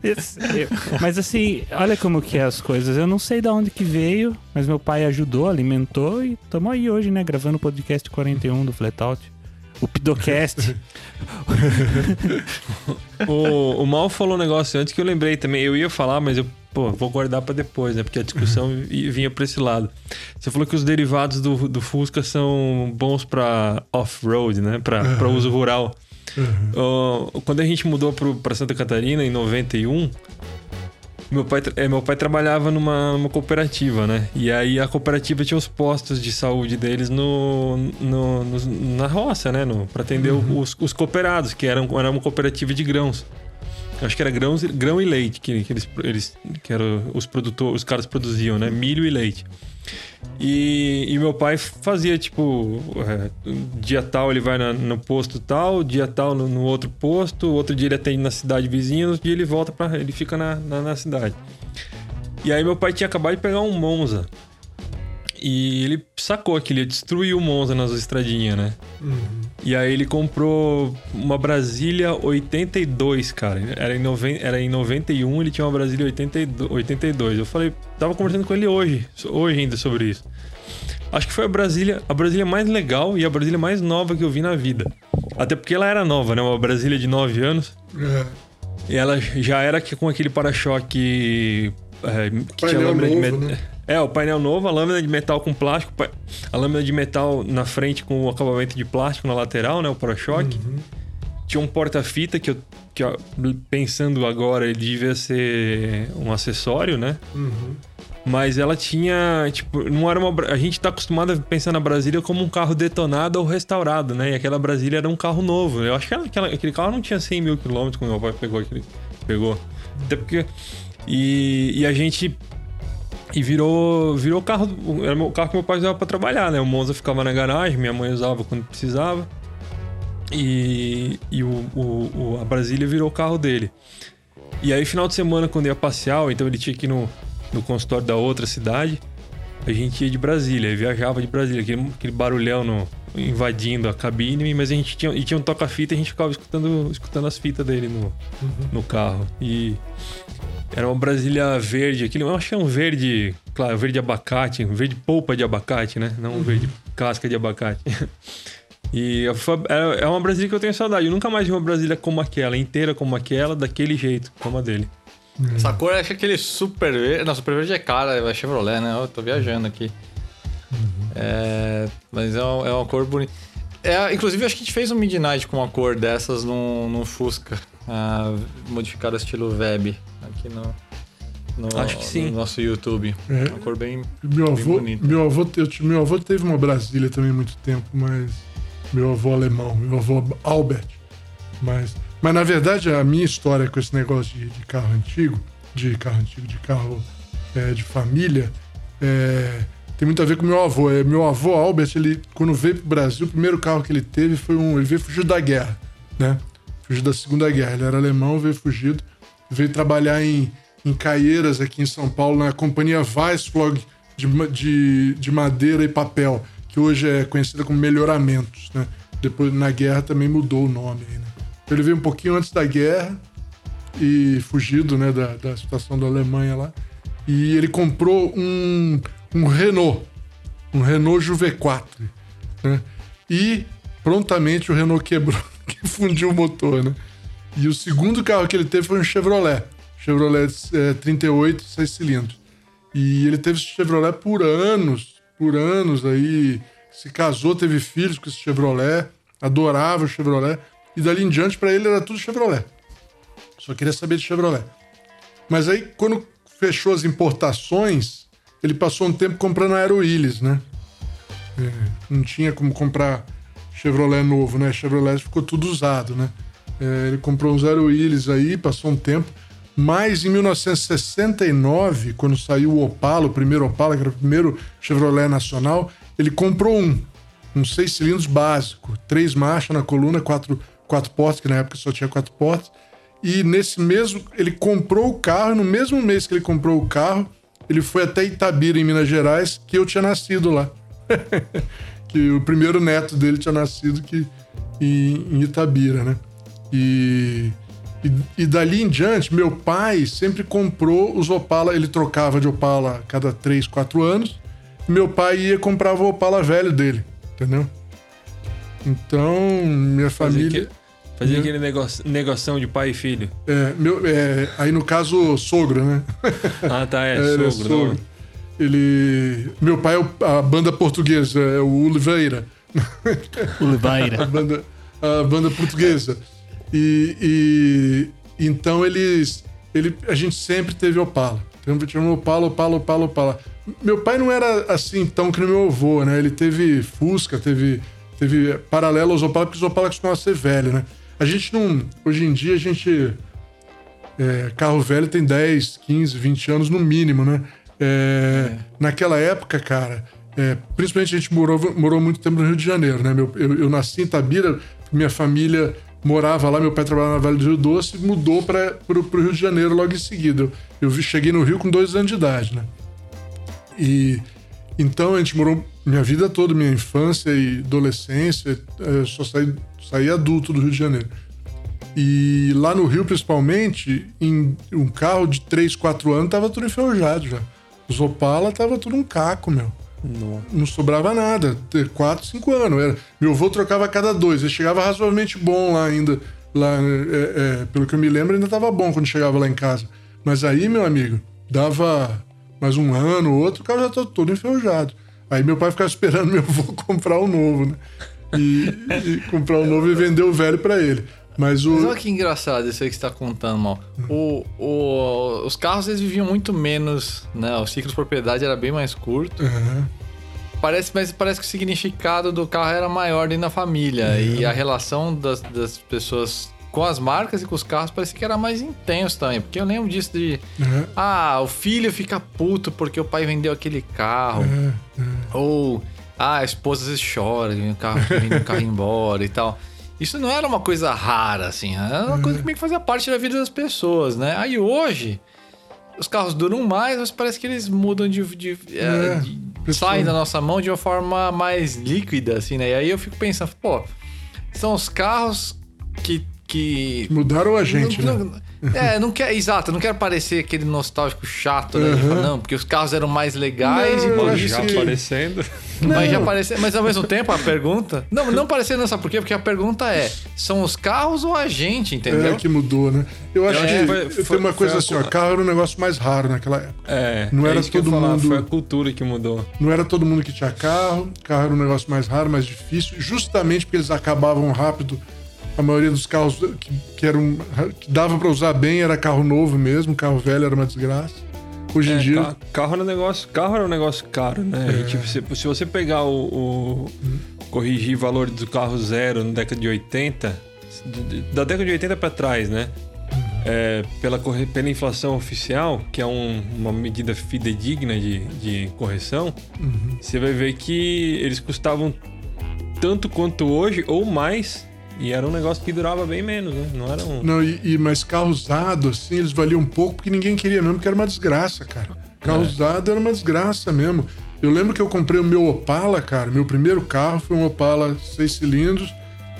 Esse- eu- mas assim, olha como que é as coisas. Eu não sei de onde que veio, mas meu pai ajudou, alimentou e estamos aí hoje, né? Gravando o podcast 41 do Flatout. O Pidocast. O, o Mal falou um negócio antes que eu lembrei também. Eu ia falar, mas eu pô, vou guardar pra depois, né? Porque a discussão i- vinha pra esse lado. Você falou que os derivados do, do Fusca são bons pra off-road, né? Pra, pra uso rural. Ó, quando a gente mudou pro, pra Santa Catarina em 91, meu pai, é, meu pai trabalhava numa, numa cooperativa, né? E aí a cooperativa tinha os postos de saúde deles no, no- nos- na roça, né? No, pra atender os, os cooperados, que eram, era uma cooperativa de grãos. Acho que era grãos, grão e leite que, que eles, eles que eram os produtores, os caras produziam, né? Milho e leite. E, e meu pai fazia, tipo, é, dia tal ele vai na- no posto tal, dia tal no, no outro posto, outro dia ele atende na cidade vizinha, outro dia ele volta para ele fica na, na, na cidade. E aí meu pai tinha acabado de pegar um Monza. E ele sacou que ele ia destruir o Monza nas estradinhas, né? E aí ele comprou uma Brasília 82, cara. Era em, noven... Era em 91, ele tinha uma Brasília 82. 82. Eu falei, tava conversando com ele hoje, hoje ainda sobre isso. Acho que foi a Brasília, a Brasília mais legal e a Brasília mais nova que eu vi na vida. Até porque ela era nova, né? Uma Brasília de 9 anos. É. E ela já era que- com aquele para-choque é, que Painel lâmina de novo, met- né? É, o painel novo, a lâmina de metal com plástico, a lâmina de metal na frente com o acabamento de plástico na lateral, né? O para-choque. Uhum. Tinha um porta-fita que eu, que eu- pensando agora, ele devia ser um acessório, né? Uhum. Mas ela tinha, tipo, não era uma. A gente tá acostumado a pensar na Brasília como um carro detonado ou restaurado, né? E aquela Brasília era um carro novo. Eu acho que ela- aquela- aquele carro não tinha 100 mil quilômetros quando meu pai pegou aquele. Pegou. Até porque. E, e a gente. E virou, virou carro. Era o carro que meu pai usava pra trabalhar, né? O Monza ficava na garagem, minha mãe usava quando precisava. E, e o, o- o- a Brasília virou o carro dele. E aí, final de semana, quando ia passear, então ele tinha que ir no, no consultório da outra cidade, a gente ia de Brasília, viajava de Brasília, aquele, aquele barulhão no- invadindo a cabine, mas a gente tinha, e tinha um toca-fita e a gente ficava escutando, escutando as fitas dele no, no carro. E era uma Brasília verde, aquele, eu acho que é um verde, claro, verde abacate, um verde polpa de abacate, né? Não um verde casca de abacate. E é é uma Brasília que eu tenho saudade. Eu nunca mais vi uma Brasília como aquela, inteira como aquela, daquele jeito, como a dele. Essa cor acho que aquele super verde. Não, super verde é cara, é Chevrolet, né? Eu tô viajando aqui. É, mas é uma, é uma cor bonita. É, inclusive, acho que a gente fez um Midnight com uma cor dessas no, no Fusca, modificado estilo web, aqui no, no, Acho que sim. no nosso YouTube. É. Uma cor bem, Meu bem avô, bonita. meu, avô, eu, meu avô teve uma Brasília também muito tempo, mas. Meu avô alemão, meu avô Albert. Mas, mas na verdade, a minha história com esse negócio de, de carro antigo, de carro antigo, de carro é, de família, é, tem muito a ver com meu avô. É, meu avô Albert, ele, quando veio pro Brasil, o primeiro carro que ele teve foi um. Ele veio fugido da guerra, né? Fugiu da Segunda Guerra. Ele era alemão, veio fugido, veio trabalhar em, em Caieiras, aqui em São Paulo, na companhia Weissflog de, de, de madeira e papel, que hoje é conhecida como Melhoramentos, né? Depois, na guerra, também mudou o nome. né? Então, ele veio um pouquinho antes da guerra e fugido, né, da, da situação da Alemanha lá. E ele comprou um, um Renault, um Renault Juve 4, né? E prontamente o Renault quebrou, que fundiu o motor, né? E o segundo carro que ele teve foi um Chevrolet, Chevrolet é, 38, 6 cilindros. E ele teve esse Chevrolet por anos, por anos aí, se casou, teve filhos com esse Chevrolet, adorava o Chevrolet. E dali em diante, para ele, era tudo Chevrolet. Só queria saber de Chevrolet. Mas aí, quando fechou as importações, ele passou um tempo comprando Aeroilhas, né? É, não tinha como comprar Chevrolet novo, né? Chevrolet ficou tudo usado, né? É, ele comprou uns Aeroilhas aí, passou um tempo. Mas em 1969, quando saiu o Opala, o primeiro Opala, que era o primeiro Chevrolet nacional, ele comprou um, um seis cilindros básico, três marchas na coluna, quatro, quatro portas, que na época só tinha quatro portas. E nesse mesmo, ele comprou o carro, no mesmo mês que ele comprou o carro, ele foi até Itabira, em Minas Gerais, que eu tinha nascido lá. que o primeiro neto dele tinha nascido que, em, em Itabira, né? E, e, e dali em diante, meu pai sempre comprou os Opala, ele trocava de Opala a cada 3, 4 anos. E meu pai ia e comprava o Opala velho dele, entendeu? Então, minha família. que- fazia Né? aquele negocio, negoção de pai e filho. É, meu, é, aí no caso, sogro, né? Ah, tá, é, é sogro. não. Ele. Meu pai é a banda portuguesa, é o Oliveira. a, Oliveira. banda, a banda portuguesa. E, e- então eles. Ele, a gente sempre teve Opala. Sempre tivemos Opala, Opala, Opala, Opala. Meu pai não era assim tão que nem meu avô, né? Ele teve Fusca, teve, teve paralelo aos Opala, porque os Opala costumavam ser velho, né? A gente não. Hoje em dia a gente. é, carro velho tem 10, 15, 20 anos no mínimo, né? É, Naquela época, cara, é, principalmente a gente morou, morou muito tempo no Rio de Janeiro, né? Meu- eu, eu nasci em Itabira, minha família morava lá, meu pai trabalhava na Vale do Rio Doce e mudou para o Rio de Janeiro logo em seguida. Eu, eu cheguei no Rio com dois anos de idade, né? E então a gente morou minha vida toda, minha infância e adolescência, eu só saí, saí adulto do Rio de Janeiro. E lá no Rio, principalmente, em um carro de 3, 4 anos tava tudo enferrujado já. Os Opala tava tudo um caco, meu. Não. Não sobrava nada. Ter 4, 5 anos. Era, meu avô trocava a cada dois. Ele chegava razoavelmente bom lá ainda. Lá, é, é, pelo que eu me lembro, ainda tava bom quando chegava lá em casa. Mas aí, meu amigo, dava mais um ano, outro, o carro já tá todo enferrujado. Aí meu pai ficava esperando meu avô comprar o novo, né? E, e comprar o novo e vender o velho pra ele. Mas o. Mas olha que engraçado isso aí que você tá contando, mal. O, o- os carros eles viviam muito menos, né? O ciclo de propriedade era bem mais curto. Aham. Parece, mas parece que o significado do carro era maior dentro da família. E a relação das, das pessoas com as marcas e com os carros parecia que era mais intenso também. Porque eu lembro disso de. Aham. Ah, o filho fica puto porque o pai vendeu aquele carro. Ou, ah, a esposa às vezes chora, o carro, vem o carro embora e tal. Isso não era uma coisa rara, assim. Era uma coisa que meio que fazia parte da vida das pessoas, né? Aí hoje, os carros duram mais, mas parece que eles mudam de. de, é, É, de- saem da nossa mão de uma forma mais líquida, assim, né? E aí eu fico pensando, pô, são os carros que. que Mudaram a gente, não, né? não- É, não quer, exato, não quero parecer aquele nostálgico chato, né? Uhum. Fala, não, porque os carros eram mais legais não, e por isso. Já que... aparecendo. Mas já apareceu. Mas ao mesmo tempo a pergunta. Não, não parecendo, sabe por quê? Porque a pergunta é: são os carros ou a gente, entendeu? É que mudou, né? Eu acho que foi, foi, tem uma coisa assim, ó, carro era um negócio mais raro naquela época. É. Não é era todo falar, mundo. Foi a cultura que mudou. Não era todo mundo que tinha carro, carro era um negócio mais raro, mais difícil, justamente porque eles acabavam rápido a maioria dos carros que, que eram que dava para usar bem era carro novo mesmo, carro velho era uma desgraça. Hoje em é, dia. Carro, carro, era um negócio, carro era um negócio caro, né? É. tipo, se, se, você pegar o, o corrigir valor do carro zero na década de 80, da década de 80 para trás, né? É, pela, pela inflação oficial, que é um, uma medida fidedigna de, de correção, uhum. você vai ver que eles custavam tanto quanto hoje ou mais e era um negócio que durava bem menos, né? Não era um. Não, e, e mas carro usado, assim, eles valiam um pouco porque ninguém queria mesmo, porque era uma desgraça, cara. Carro é. usado era uma desgraça mesmo. Eu lembro que eu comprei o meu Opala, cara. Meu primeiro carro foi um Opala 6 cilindros,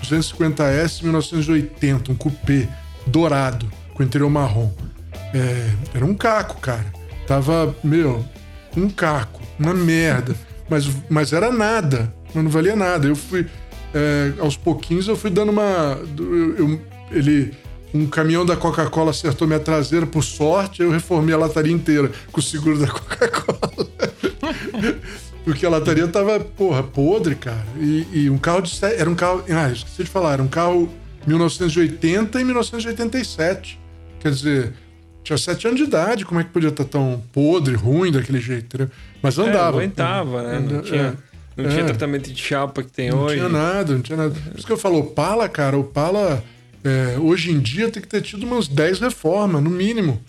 250S 1980, um coupé dourado, com interior marrom. É, era um caco, cara. Tava, meu, um caco, uma merda. Mas, mas era nada, mas não valia nada. Eu fui é, aos pouquinhos eu fui dando uma. Eu, eu, ele. Um caminhão da Coca-Cola acertou minha traseira, por sorte, eu reformei a lataria inteira com o seguro da Coca-Cola. Porque a lataria tava, porra, podre, cara. E, e, um carro de. Era um carro. Ah, esqueci de falar, era um carro 1980 e 1987. Quer dizer, tinha sete anos de idade, como é que podia estar tão podre, ruim daquele jeito, né? Mas andava. É, aguentava, né? Não tinha. É. Não é. tinha tratamento de chapa que tem não hoje. Não tinha nada, não tinha nada. Por isso que eu falo, o Pala, cara, o Pala, é, hoje em dia tem que ter tido umas 10 reformas, no mínimo.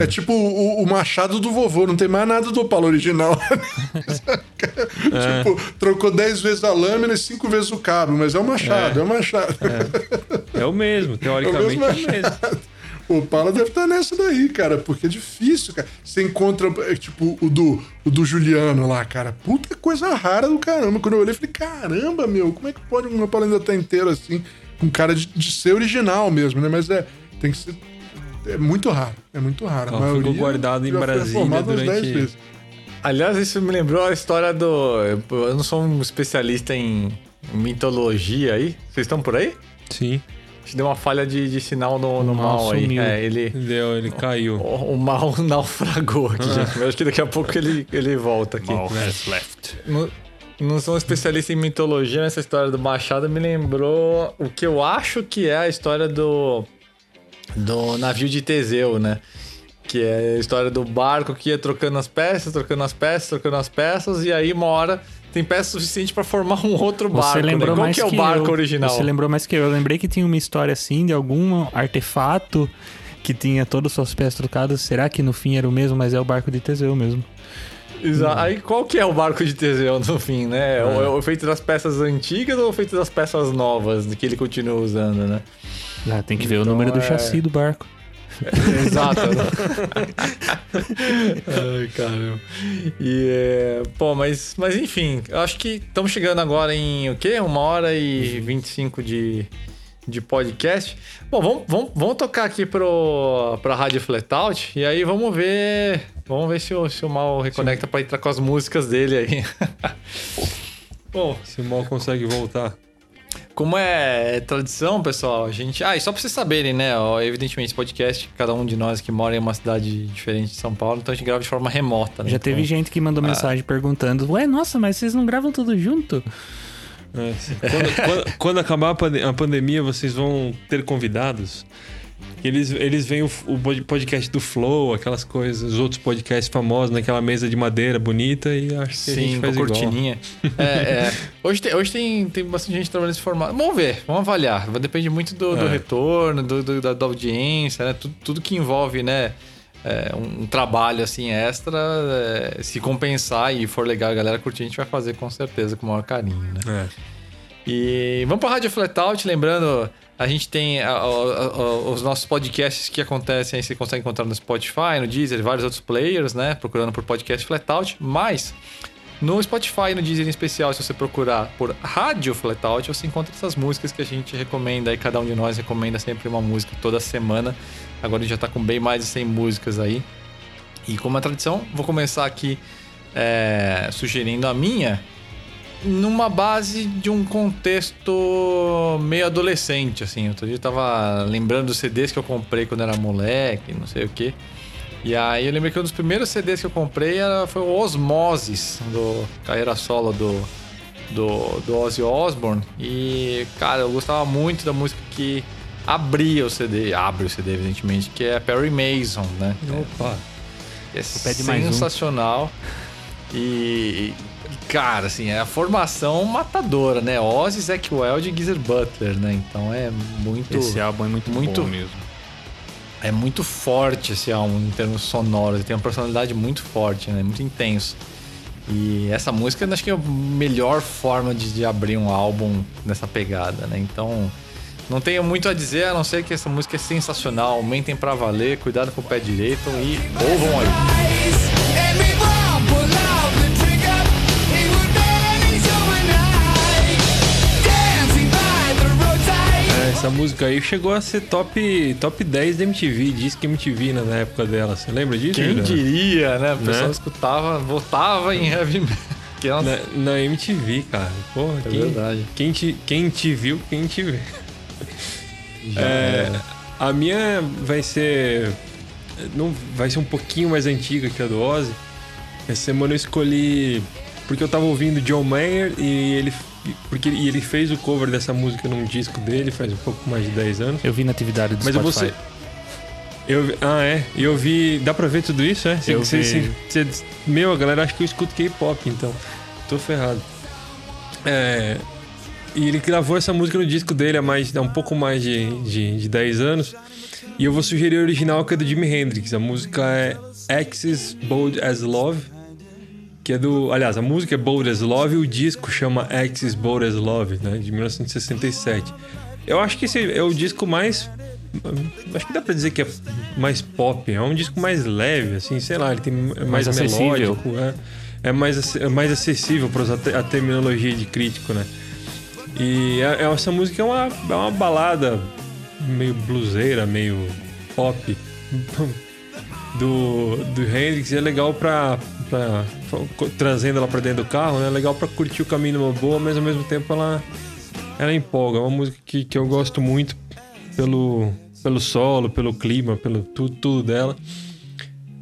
É, é tipo o, o, machado do vovô, não tem mais nada do Opala original. é. Tipo, trocou 10 vezes a lâmina e 5 vezes o cabo, mas é o machado, é, é o machado. É. o mesmo, teoricamente é o mesmo. O mesmo. O Opala deve estar nessa daí, cara, porque é difícil, cara. Você encontra, é, tipo, o do, o do Juliano lá, cara. Puta coisa rara do caramba. Quando eu olhei, eu falei, caramba, meu, como é que pode um Opala ainda estar tá inteiro assim? Com cara de, de ser original mesmo, né? Mas é, tem que ser. É muito raro. É muito raro. Não, ficou guardado em Brasília durante. Aliás, isso me lembrou a história do. Eu não sou um especialista em mitologia aí. Vocês estão por aí? Sim deu uma falha de, de sinal no, no mal, mal aí. É, ele, Deu, ele caiu. O, o mal naufragou aqui, ah. gente. Eu acho que daqui a pouco ele, ele volta aqui. Mal has left. Não, não sou um especialista em mitologia, essa história do Machado me lembrou o que eu acho que é a história do, do navio de Teseu, né? Que é a história do barco que ia trocando as peças, trocando as peças, trocando as peças, e aí uma hora tem peça suficiente para formar um outro barco. Você né? lembrou né? Qual mais que é o barco eu, original? Você lembrou mais que eu. Eu lembrei que tinha uma história assim de algum artefato que tinha todas as suas peças trocadas. Será que no fim era o mesmo, mas é o barco de Teseu mesmo? Exato. Aí qual que é o barco de Teseu no fim, né? É. O, feito das peças antigas ou feito das peças novas que ele continua usando, né? Ah, tem que ver então, o número do é... chassi do barco. Exato. Ai, caramba. E, é, pô, mas, mas enfim, eu acho que estamos chegando agora em o quê? Uma hora e 25 de, de podcast. Bom, vamos, vamos, vamos tocar aqui pro, pra Rádio Flatout e aí vamos ver. Vamos ver se o, se o Mal reconecta para entrar com as músicas dele aí. Bom, se o Mal consegue voltar. Como é tradição, pessoal, a gente. Ah, e só pra vocês saberem, né? Ó, evidentemente, esse podcast, cada um de nós que mora em uma cidade diferente de São Paulo, então a gente grava de forma remota, né? Já então... teve gente que mandou ah. mensagem perguntando: Ué, nossa, mas vocês não gravam tudo junto? É, quando, quando, quando, acabar a pandemia, vocês vão ter convidados. Eles, eles veem o, o, podcast do Flow, aquelas coisas, os outros podcasts famosos naquela mesa de madeira bonita e acho que Sim, a gente faz com igual. cortininha. é, é. Hoje, tem, hoje tem, tem bastante gente trabalhando nesse formato. Vamos ver, vamos avaliar. Vai depender muito do, do é. retorno, do, do, da, da, audiência, né? Tudo, tudo que envolve, né? É, um, um, trabalho assim extra, é, se compensar e for legal a galera curtir, a gente vai fazer com certeza com o maior carinho, né? É. E vamos para a Rádio Flatout, lembrando a gente tem a, a, a, os nossos podcasts que acontecem você consegue encontrar no Spotify, no Deezer, vários outros players, né? Procurando por podcast Flatout. Mas No Spotify, no Deezer em especial, se você procurar por Rádio Flatout, você encontra essas músicas que a gente recomenda aí, cada um de nós recomenda sempre uma música toda semana. Agora a gente já tá com bem mais de 100 músicas aí. E como é tradição, vou começar aqui é, sugerindo a minha, numa base de um contexto meio adolescente, assim. Outro dia eu tava lembrando dos CDs que eu comprei quando era moleque, não sei o que. E aí eu lembrei que um dos primeiros CDs que eu comprei era, foi o Osmosis, do carreira solo do, do, do Ozzy Osbourne. E, cara, eu gostava muito da música que abria o CD, abre o CD, evidentemente, que é Perry Mason, né? Opa. É pede mais um. sensacional. E, cara, assim, é a formação matadora, né? Ozzy, Zack Wild e Geezer Butler, né? Então é muito... Esse álbum é muito, muito- bom mesmo. É muito forte esse álbum em termos sonoros. Ele tem uma personalidade muito forte, né? Muito intenso. E essa música acho que é a melhor forma de, de abrir um álbum nessa pegada, né? Então, não tenho muito a dizer, a não ser que essa música é sensacional. Aumentem pra valer, cuidado com o pé direito e ouvam aí. Essa música aí chegou a ser top, top 10 da MTV, diz que MTV na época dela. Você lembra disso? Quem Juliano? diria, né? O pessoal Né? escutava, votava em heavy metal. Na, na MTV, cara. Porra, É quem, verdade. Quem te, quem te viu, quem te vê. É, a minha vai ser. Não, vai ser um pouquinho mais antiga que a do Ozzy. Essa semana eu escolhi. Porque eu tava ouvindo John Mayer e ele. Porque e ele fez o cover dessa música num disco dele faz um pouco mais de 10 anos. Eu vi na atividade do Mas Spotify. ser. Eu, ah, é? E eu vi. Dá pra ver tudo isso, é? Cê- Eu vi. meu, a galera acha que eu escuto K-pop, então. Tô ferrado. É. E ele gravou essa música no disco dele há, mais, há um pouco mais de, de, de 10 anos. E eu vou sugerir a original, que é do Jimi Hendrix. A música é Axis Bold as Love. Que é do. Aliás, a música é Bold as Love e o disco chama Axis Bold as Love, né? De 1967. Eu acho que esse é o disco mais. Acho que dá pra dizer que é mais pop. É um disco mais leve, assim, sei lá, ele tem é mais, Mais acessível. melódico. É, é mais, é mais acessível para usar a terminologia de crítico, né? E é- é- essa música é uma, é uma balada meio bluseira, meio pop do, do Hendrix. E é legal pra, pra, pra- trazendo ela pra dentro do carro, né? É legal pra curtir o caminho numa boa, mas ao mesmo tempo ela, ela empolga. É uma música que, que eu gosto muito pelo, pelo solo, pelo clima, pelo tudo, tudo dela.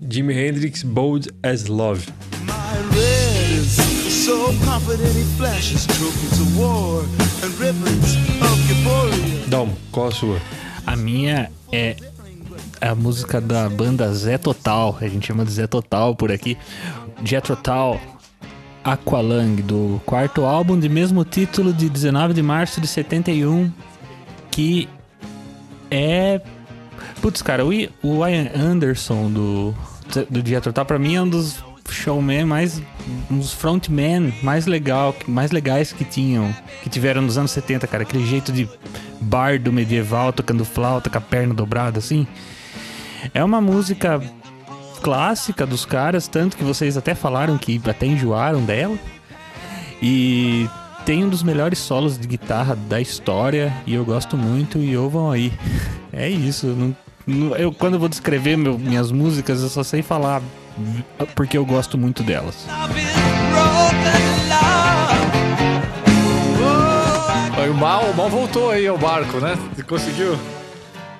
Jimi Hendrix, Bold as Love. My red is so confident he flashes trophies of war and ribbons of Geboria. Dalmo, qual a sua? A minha é a música da banda Zé Total. A gente chama de Zé Total por aqui. Jethro Tull, Aqualung, do quarto álbum de mesmo título de 19 de março de 71, que é... Putz, cara, o Ian Anderson do, do Jethro Tull, pra mim, é um dos showman mais... Dos frontmen mais, legal, mais legais que tinham, que tiveram nos anos 70, cara. Aquele jeito de bardo medieval tocando flauta com a perna dobrada, assim. É uma música clássica dos caras, tanto que vocês até falaram que até enjoaram dela. E tem um dos melhores solos de guitarra da história e eu gosto muito e ouvam aí. É isso. não- não- eu, quando eu vou descrever meu- minhas músicas, eu só sei falar porque eu gosto muito delas. O mal, o mal voltou aí ao barco, né? Conseguiu?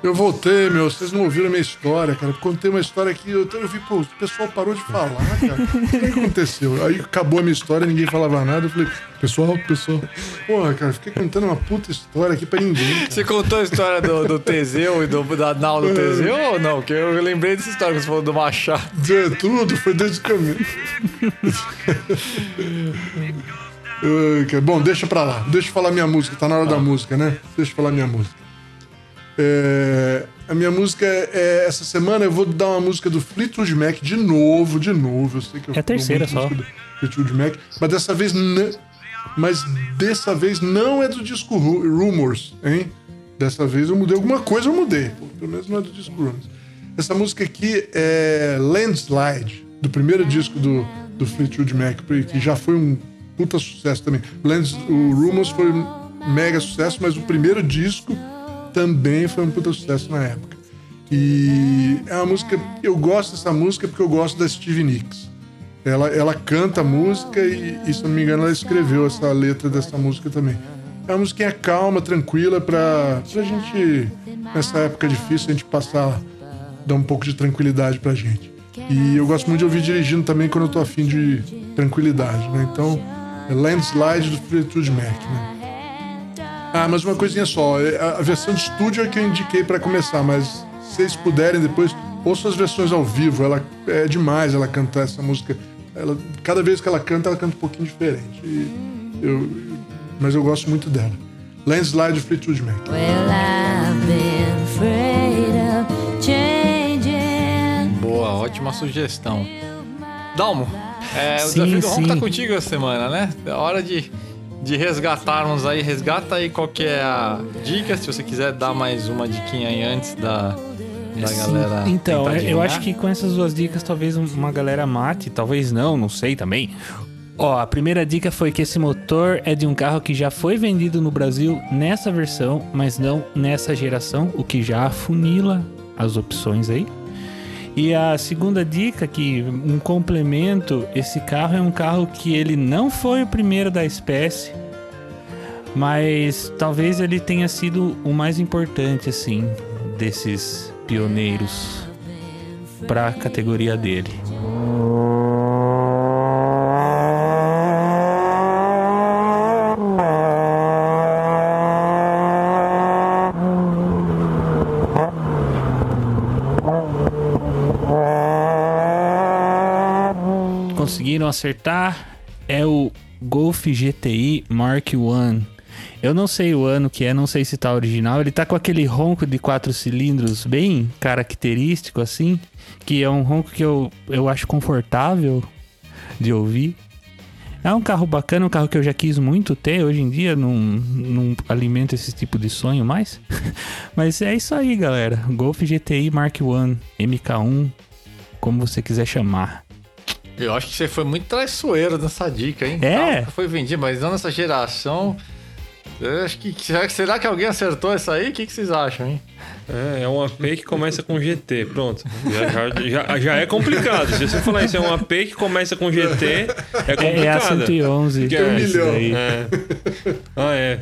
Eu voltei, meu. Vocês não ouviram a minha história, cara. Contei uma história aqui. Eu, eu vi, pô, o pessoal parou de falar, cara. O que aconteceu? Aí acabou a minha história, ninguém falava nada. Eu falei, pessoal, pessoal. Porra, cara, fiquei contando uma puta história aqui pra ninguém. cara. Você contou a história do, do Teseu e do, da nau do Teseu ou não? Que eu lembrei dessa história que você falou do Machado. É, tudo, foi desde o caminho. Bom, deixa pra lá. Deixa eu falar minha música. Tá na hora da música, né? Deixa eu falar minha música. É, a minha música é. Essa semana eu vou dar uma música do Fleetwood Mac de novo, de novo. Eu sei que eu É a terceira só. Fleetwood Mac, mas dessa vez não. Mas dessa vez não é do disco Ru- Rumors, hein? Dessa vez eu mudei alguma coisa, eu mudei. Pelo menos não é do disco Rumors. Essa música aqui é Landslide, do primeiro disco do, do Fleetwood Mac, que já foi um puta sucesso também. Lands, o Rumors foi um mega sucesso, mas o primeiro disco também foi um puta sucesso na época. E é uma música, eu gosto dessa música porque eu gosto da Stevie Nicks. Ela, ela canta a música e, e, se não me engano, ela escreveu essa letra dessa música também. É uma musiquinha calma, tranquila, pra, pra gente, nessa época difícil, a gente passar, dar um pouco de tranquilidade pra gente. E eu gosto muito de ouvir dirigindo também quando eu tô afim de tranquilidade, né? Então, é Landslide do Fleetwood Mac, né? Ah, mas uma coisinha só, é, a versão de estúdio é que eu indiquei para começar, mas se vocês puderem depois, ouçam as versões ao vivo, ela é demais ela cantar essa música. Ela, cada vez que ela canta, ela canta um pouquinho diferente. E eu, mas eu gosto muito dela. Landslide Fleetwood Mac. Boa, ótima sugestão. Dalmo, é, o Sim, desafio do Ronco tá contigo essa semana, né? É hora de, de resgatarmos aí. Resgata aí qual que é a dica, se você quiser dar mais uma diquinha aí antes da, da galera. Então, eu acho que com essas duas dicas, talvez uma galera mate, talvez não, não sei também. Ó, a primeira dica foi que esse motor é de um carro que já foi vendido no Brasil nessa versão, mas não nessa geração, o que já afunila as opções aí. E a segunda dica, que um complemento, esse carro é um carro que ele não foi o primeiro da espécie, mas talvez ele tenha sido o mais importante, assim, desses pioneiros para a categoria dele. Conseguiram acertar? É o Golf GTI Mark I. Eu não sei o ano que é, não sei se tá original. Ele tá com aquele ronco de quatro cilindros bem característico, assim. Que é um ronco que eu, eu acho confortável de ouvir. É um carro bacana, um carro que eu já quis muito ter. Hoje em dia não, não alimento esse tipo de sonho mais. Mas é isso aí, galera. Golf GTI Mark I, MK1, como você quiser chamar. Eu acho que você foi muito traiçoeiro nessa dica, hein? É? Tá, foi vendido, mas não nessa geração. Eu acho que. Será, que- alguém acertou isso aí? O que, que vocês acham, hein? É, é um AP que começa com GT, pronto. Já, já, já, já é complicado. Se você falar isso, é um AP que começa com GT, é complicado. É a 111. Que é um milhão. daí. É. Ah, é.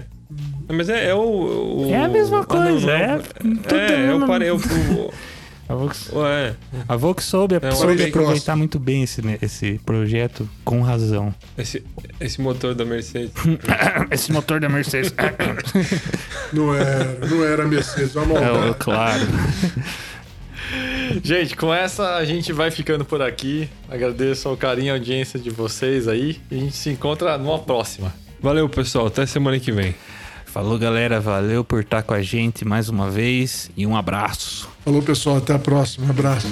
Mas é, é o, o- É a mesma ah, não, coisa, não. é tudo É, eu parei. Eu, A Vox, Ué, a Vox soube, É soube aproveitar muito bem esse, né, esse projeto, com razão. esse, esse motor da Mercedes. esse motor da Mercedes. Não era, não era Mercedes, uma maldade. é, claro. Gente, com essa a gente vai ficando por aqui. Agradeço ao carinho e a audiência de vocês aí. E a gente se encontra numa próxima. Valeu, pessoal. Até semana que vem. Falou, galera. Valeu por estar com a gente mais uma vez e um abraço. Falou, pessoal. Até a próxima. Um abraço.